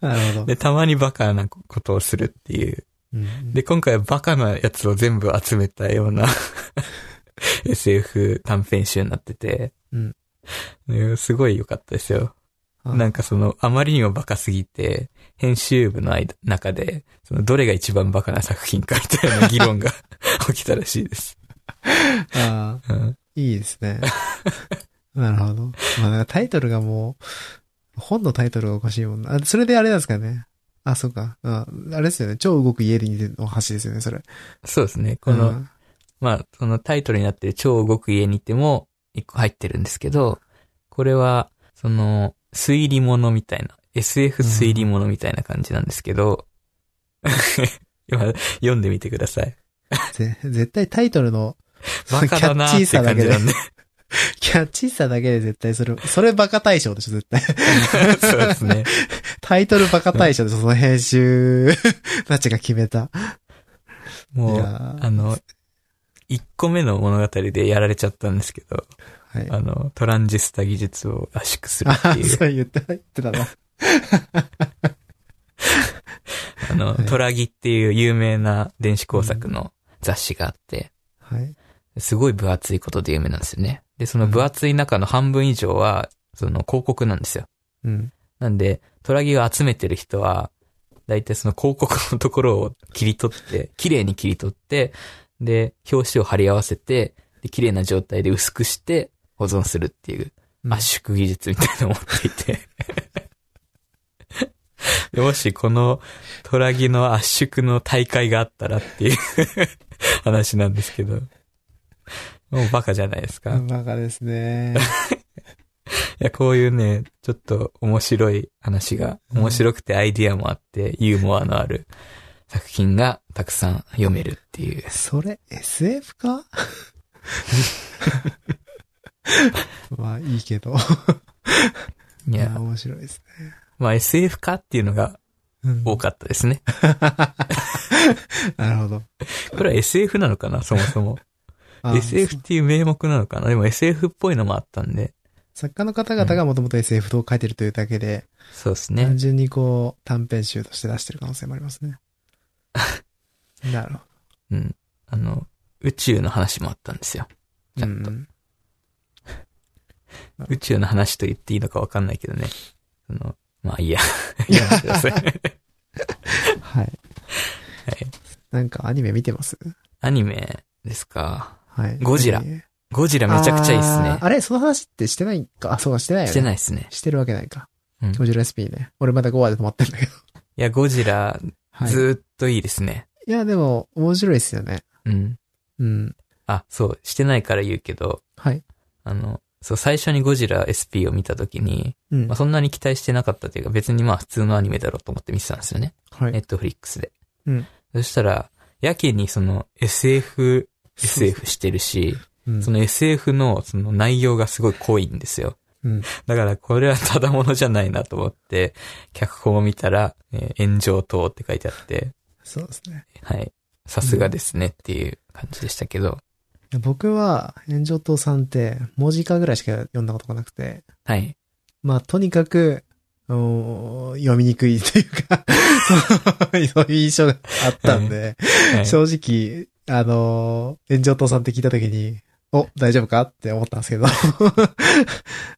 S1: なるほど。
S2: で、たまにバカなことをするっていう。
S1: うん
S2: で、今回はバカなやつを全部集めたような SF 短編集になってて、
S1: うん
S2: ねすごい良かったですよ。
S1: あ
S2: なんかその、あまりにもバカすぎて、編集部の間中で、その、どれが一番バカな作品かみたいな議論が 起きたらしいです。
S1: あー、
S2: うん
S1: いいですね。なるほど。まあ、タイトルがもう、本のタイトルがおかしいもんな。あ、それであれなんですかね。あ、そうか。ああれですよね。超動く家にの橋ですよね、それ。
S2: そうですね。この、
S1: うん
S2: まあ、そのタイトルになってる超動く家にいても一個入ってるんですけど、これは、その、推理物みたいな、SF 推理物みたいな感じなんですけど、今、読んでみてください。
S1: ぜ絶対タイトルの、
S2: バカだなーって感じなんで。
S1: キャッチーさだけで絶対それ、それバカ大賞でしょ、絶対。
S2: そうですね。
S1: タイトルバカ大賞でその編集たちが決めた。
S2: も、
S1: いう
S2: あの、一個目の物語でやられちゃったんですけど、
S1: はい。
S2: あの、トランジスタ技術を圧縮する
S1: あ
S2: っていう、
S1: そう言ってた、言ってたな。
S2: あの、
S1: はい
S2: トラギっていう有名な電子工作の雑誌があって、
S1: はい。
S2: すごい分厚いことで有名なんですよね。で、その分厚い中の半分以上は、その広告なんですよ。
S1: うん。
S2: なんで、トラギを集めてる人は、だいたいその広告のところを切り取って、綺麗に切り取って、で、表紙を貼り合わせて、で、綺麗な状態で薄くして保存するっていう
S1: うん
S2: 圧縮技術みたいなのを持っていて。でもしこのトラギの圧縮の大会があったらっていう 話なんですけど。もうバカじゃないですか。い
S1: バカですね。
S2: や、こういうね、ちょっと面白い話が、面白くてアイディアもあって、ユーモアのある作品がたくさん読めるっていう。
S1: それ、SF か？まあ、いいけど。
S2: いや
S1: 面白いですね。
S2: まあ SF かっていうのが
S1: うん
S2: 多かったですね。
S1: なるほど。
S2: これは SF なのかな、そもそも。
S1: あ
S2: SF っていう名目なのかな？でも SF っぽいのもあったんで。
S1: 作家の方々がもともと SF を書いてるというだけで、
S2: そうですね
S1: 単。純にこう、短編集として出してる可能性もありますね。なるほ
S2: うん。あの、宇宙の話もあったんですよ。ち
S1: ど。
S2: ゃんと
S1: うん
S2: 宇宙の話と言っていいのかわかんないけどね。その、まあいいや。やめてください。はい。
S1: はい。なんかアニメ見てます？
S2: アニメですか？
S1: はい。
S2: ゴジラゴジラめちゃくちゃいいっすね
S1: あれその話ってしてないか？あ、そうか、してないよね。
S2: してないっすね。
S1: してるわけないか。
S2: うん
S1: ゴジラ SP ね。俺まだ5話で止まってんだけど。
S2: いや、ゴジラ、
S1: はい。
S2: ずーっといいですね。
S1: いや、でも、面白いですよね。
S2: うん。
S1: うん。
S2: あ、そう、してないから言うけど、
S1: はい。
S2: あの、そう、最初にゴジラ SP を見たときに、
S1: うん。
S2: まあ、そんなに期待してなかったというか、別にまあ普通のアニメだろうと思って見てたんですよね。
S1: はい。
S2: ネットフリックスで。
S1: うん。
S2: そしたら、やけにその SF、SF してるし、
S1: うん。
S2: その SF のその内容がすごい濃いんですよ。
S1: うん。
S2: だからこれはただものじゃないなと思って、脚本を見たら、えー炎上等って書いてあって、
S1: そうですね。
S2: はい。さすがですねっていう感じでしたけど、
S1: 僕は、炎上党さんって、文字化ぐらいしか読んだことがなくて、
S2: はい。
S1: まあ、とにかく、読みにくいというか、そうそういう印象があったんで、
S2: はい
S1: 正直、あのー、炎上党さんって聞いたときに、お、大丈夫かって思ったんですけど。い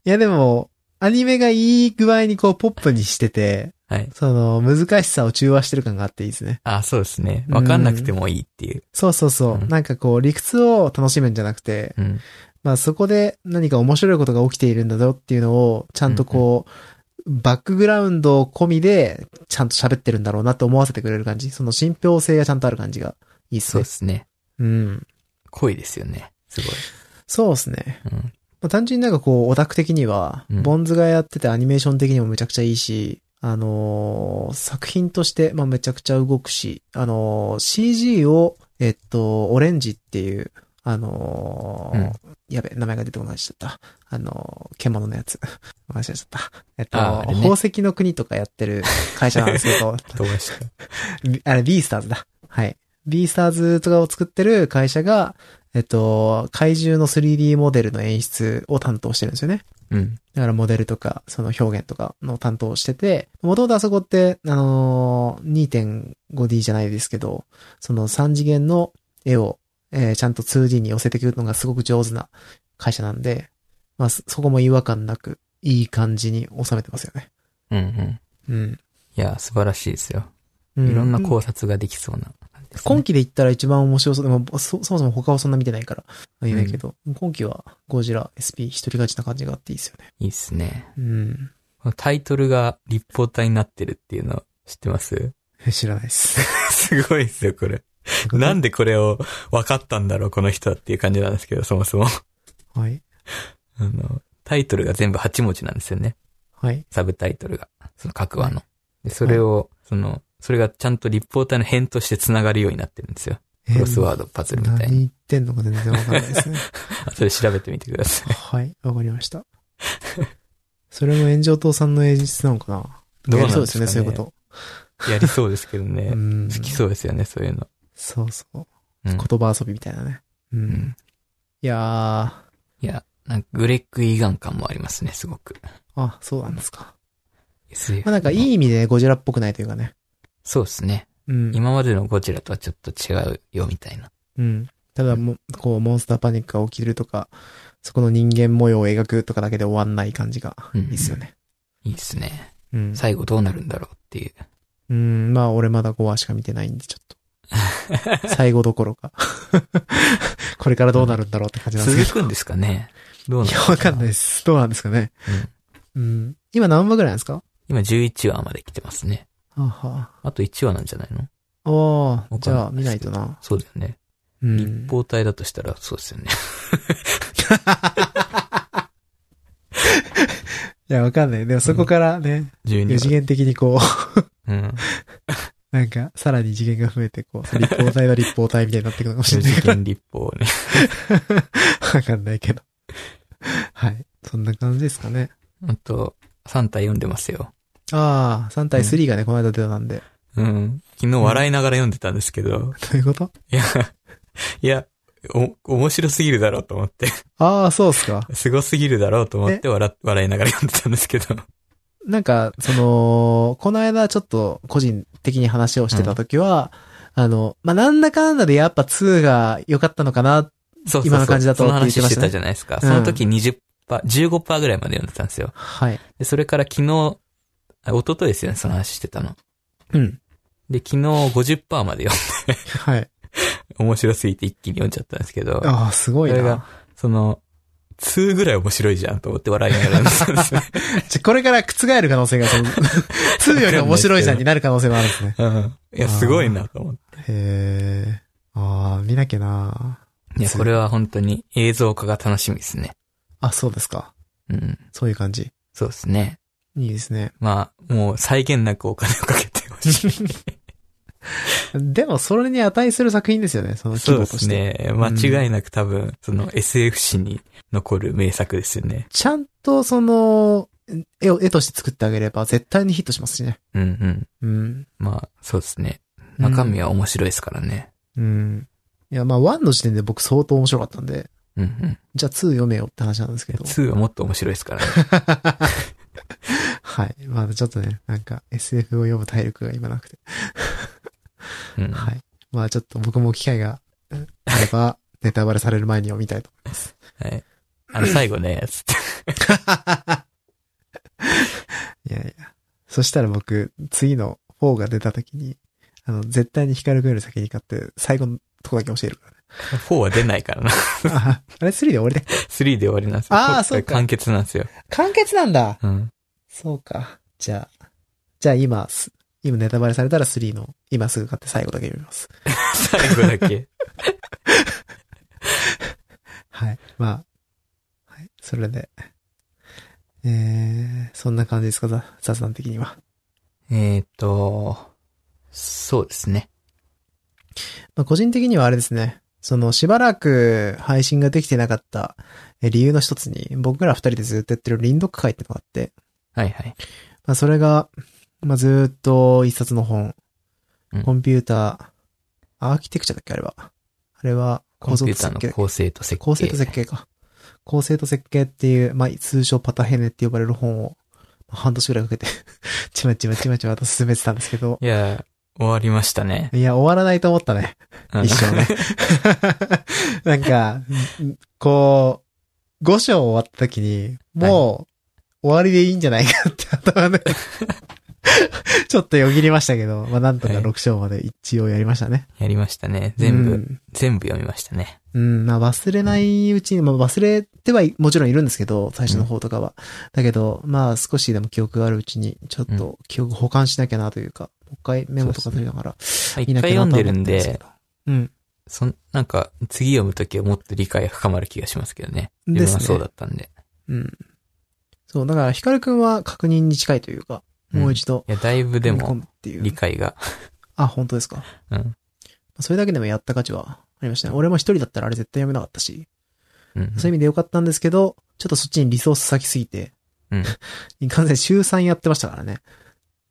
S1: や、でも、アニメがいい具合にこう、ポップにしてて、
S2: はい。
S1: その、難しさを中和してる感があっていいですね。
S2: あ、そうですね。わかんなくてもいいっていう。
S1: そうそうそう。
S2: うん
S1: なんかこう、理屈を楽しむんじゃなくて、
S2: うん。
S1: まあそこで何か面白いことが起きているんだぞっていうのを、ちゃんとこう、バックグラウンド込みで、ちゃんと喋ってるんだろうなって思わせてくれる感じ。その信憑性がちゃんとある感じがいいっすね
S2: そうで。すね。
S1: うん。
S2: 濃いですよね。すごい。
S1: そうですね。
S2: うん。
S1: まあ、単純になんかこう、オタク的には、
S2: うん
S1: ボンズがやっててアニメーション的にもめちゃくちゃいいし、あのー作品として、まあ、めちゃくちゃ動くし、あのー CG を、えっと、オレンジっていう、あのーやべ、名前が出てこないしちゃった。あのー獣のやつ。忘れちゃった。えっと、
S2: ああれね
S1: 宝石の国とかやってる会社なんですけど、
S2: どうした？
S1: あれ、ビースターズだ。はい。ビースターズとかを作ってる会社が、えっと、怪獣の 3D モデルの演出を担当してるんですよね。
S2: うん。
S1: だからモデルとか、その表現とかの担当をしてて、もともとあそこって、あのー 2.5D じゃないですけど、その3次元の絵を、えーちゃんと 2D に寄せてくるのがすごく上手な会社なんで、まあ、そそこも違和感なく、いい感じに収めてますよね。
S2: うんうん。
S1: うん。
S2: いや、素晴らしいですよ。
S1: う
S2: いろんな考察ができそうな感じですね。
S1: 今期で言ったら一番面白そう。でも、そ、そもそも他はそんな見てないから、言えないけど、今期はゴジラ SP 一人勝ちな感じがあっていいですよね。
S2: いいっすね。
S1: うん。
S2: タイトルが立方体になってるっていうの知ってます？
S1: 知らないです。
S2: すごいですよ、これ。なんでこれを分かったんだろう、この人はっていう感じなんですけど、そもそも。
S1: はい。
S2: あの、タイトルが全部8文字なんですよね。
S1: はい。
S2: サブタイトルが。その各話の。で、それを、その、それがちゃんと立方体の辺として繋がるようになってるんですよ。クロスワード、パズルみたいに。
S1: 何言ってんのか全然わかんないですね。
S2: それ調べてみてください。
S1: はい。わかりました。それも炎上党さんの演出なのかな？
S2: どう
S1: や
S2: なんですかね
S1: りそうですね、そういうこと。
S2: やりそうですけどね。
S1: うん。
S2: 好きそうですよね、そういうの。
S1: そうそう。
S2: うん。
S1: 言葉遊びみたいなね。う。
S2: うんん
S1: いや
S2: いや、なんかグレッグ・イーガン感もありますね、すごく。
S1: ー。あ、そうなんですか。まあなんかいい意味でゴジラっぽくないというかね。
S2: そうですね。
S1: うん。
S2: 今までのゴジラとはちょっと違うよ、みたいな。
S1: うん。ただも、こう、モンスターパニックが起きるとか、そこの人間模様を描くとかだけで終わんない感じがいいっすよね。
S2: いいですね。
S1: うん。
S2: 最後どうなるんだろうっていう。
S1: うん、まあ俺まだ5話しか見てないんで、ちょっと。最後どころか。これからどうなるんだろうって感じなんですけど。
S2: 続くんですかねどうなん
S1: いや、わかんないです。どうなんですかね。
S2: うん
S1: うん。今何話ぐらいなんですか？
S2: 今11話まで来てますね。
S1: はあは
S2: あと1話なんじゃないの？
S1: あ。おー、
S2: わかんない
S1: じゃあ見ないとな。
S2: そうだよね。
S1: うん。
S2: 立方体だとしたらそうですよね。
S1: いや、わかんない。でもそこからね、
S2: 12
S1: 4
S2: 話。
S1: 次元的にこう、
S2: うん。
S1: なんか、さらに次元が増えて、こう、立方体の立方体みたいになっていくのかもし
S2: 4
S1: れない。
S2: 次元立方ね。
S1: わかんないけど。はい。そんな感じですかね。
S2: あと、3体読んでますよ。
S1: ああ、3対3がね、この間出たんで。
S2: うん。昨日笑いながら読んでたんですけど、
S1: どういうこと？
S2: いや、いや、お、面白すぎるだろうと思って、
S1: ああ、そうっすか。
S2: すごすぎるだろうと思って笑、笑いながら読んでたんですけど。
S1: なんか、その、この間ちょっと個人的に話をしてた時は、あの、まあ、なんだかんだでやっぱ2が良かったのかな。
S2: そうそうそう。
S1: 今の感じだと
S2: その
S1: ってましたね
S2: 話してたじゃないですか。
S1: うん
S2: その時20%、15%ぐらいまで読んでたんですよ。
S1: はい。
S2: で、それから昨日、あ一昨日ですよね、その話してたの。
S1: うん。
S2: で、昨日50%まで読ん
S1: はい。
S2: で、面白すぎて一気に読んじゃったんですけど、
S1: ああ、すごい
S2: それが
S1: な。
S2: その、2ぐらい面白いじゃんと思って笑いながら読んでたんですね。
S1: じゃ、これから覆る可能性が、その、2より面白いじゃんになる可能性もあるんですね。
S2: うん。いや、すごいなと思って。
S1: へえ。ああ、見なきゃない
S2: や、これは本当に映像化が楽しみですね。
S1: あ、そうですか。
S2: うん。
S1: そういう感じ。
S2: そうですね。
S1: いいですね。
S2: まあ、もう際限なくお金をかけてほしい。
S1: でも、それに値する作品ですよね、その規
S2: そうで
S1: 模として。
S2: すね。間違いなく多分、その SF 史に残る名作ですよね。
S1: ちゃんと、その、絵を、絵として作ってあげれば絶対にヒットしますしね。
S2: うんうん。
S1: うん。
S2: まあ、そうですね。中身は面白いですからね。
S1: うん。いや、まあ、1の時点で僕相当面白かったんで、
S2: うんうん。
S1: じゃあ2読めよって話なんですけど。
S2: 2はもっと面白いですからね。
S1: はい。まあ、ちょっとね、なんか SF を読む体力が今なくて。
S2: うん。
S1: はい。まあ、ちょっと僕も機会がうんあれば、ネタバレされる前に読みたいと思います。
S2: はい。あの、最後ね、つって。
S1: いやいや。そしたら僕、次の4が出た時に、あの、絶対に光くんより先に買って、最後のとこだけ教えるからね。
S2: 4は出ないからな。
S1: あ、あれ3で終わりで。
S2: 3で終わりなんですよ。こ
S1: あーそうか
S2: 完結なんですよ。
S1: 完結なんだ
S2: うん。
S1: そうか。じゃあ、じゃあ今、す今ネタバレされたら3の、今すぐ買って最後だけ読みます。
S2: 最後だけ。
S1: はい。まあ、はい。それで、えー、そんな感じですか、ざ雑談的には。
S2: えーっと、そうですね。
S1: まあ、個人的にはあれですね。その、しばらく配信ができてなかったえ理由の一つに、僕ら二人でずっとやってるリンドック会ってのがあって、
S2: はいはい。
S1: まあ、それが、まあ、ずーっと一冊の本、
S2: うん
S1: コンピューター、アーキテクチャだっけあれは。あれは、
S2: コンピューター
S1: 構造と設計
S2: の構成と設計。
S1: 構成と設計か。構成と設計っていう、まあ、通称パタヘネって呼ばれる本を、まあ半年くらいかけて、ちまちまちまちまと進めてたんですけど、
S2: いや、終わりましたね。
S1: いや、終わらないと思ったね。
S2: うん
S1: 一生ね。なんか、んこう、5章終わった時に、もう、終わりでいいんじゃないかって頭で、ちょっとよぎりましたけど、まあなんとか
S2: はい
S1: 6章まで一応やりましたね。
S2: やりましたね。全部、
S1: うん
S2: 全部読みましたね。
S1: うん、まあ忘れないうちに、まあ忘れてはいもちろんいるんですけど、最初の方とかは。だけど、まあ少しでも記憶があるうちに、ちょっと記憶保管しなきゃなというか、もう一回メモとか取りながら、
S2: まあ一
S1: 見なきゃなとは思ってますけ
S2: で、
S1: ど。うん。
S2: そん、なんか、次読むときはもっと理解が深まる気がしますけどね。
S1: ですね
S2: 自分はそうだったんで。
S1: うん。そう、だから、ヒカルくんは確認に近いというか、もう一度、
S2: いや、だいぶでも。理解が。
S1: あ、本当ですか？
S2: うん。
S1: それだけでもやった価値はありましたね。俺も一人だったらあれ絶対読めなかったし、
S2: うん。
S1: そういう意味でよかったんですけど、ちょっとそっちにリソース割きすぎて、
S2: うん。
S1: 完全に週3やってましたからね。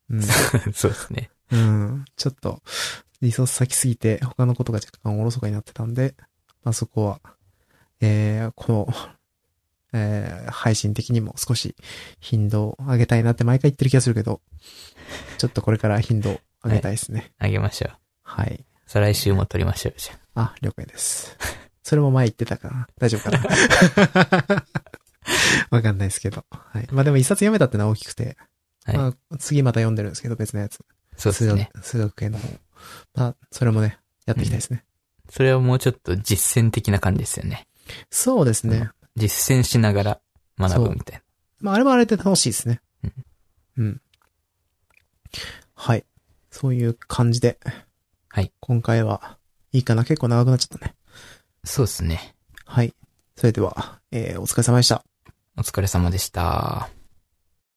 S1: うん。
S2: そうですね。
S1: うん。ちょっと、リソース割きすぎて、他のことが若干おろそかになってたんで、まあそこは、えー、この、えー、配信的にも少し頻度を上げたいなって毎回言ってる気がするけど、ちょっとこれから頻度を上げたいですね。
S2: あげましょう。
S1: はい。
S2: 再来週も撮りましょう、じゃ
S1: あ、了解です。それも前言ってたから、大丈夫かな。わかんないですけど。はい。まあでも一冊読めたってのは大きくて、
S2: あ。はい。
S1: まあ次また読んでるんですけど、別のやつ。
S2: そうですね。
S1: 数学系の方。まあ、それもね、やっていきたいですね。
S2: それはもうちょっと実践的な感じですよね。
S1: そうですね。
S2: 実践しながら学ぶみたいな。
S1: まあ、あれもあれで楽しいですね。
S2: うん。
S1: うん。はい。そういう感じで。
S2: はい。
S1: 今回は、いいかな結構長くなっちゃったね。
S2: そうですね。
S1: はい。それでは、えー、お疲れ様でした。
S2: お疲れ様でした。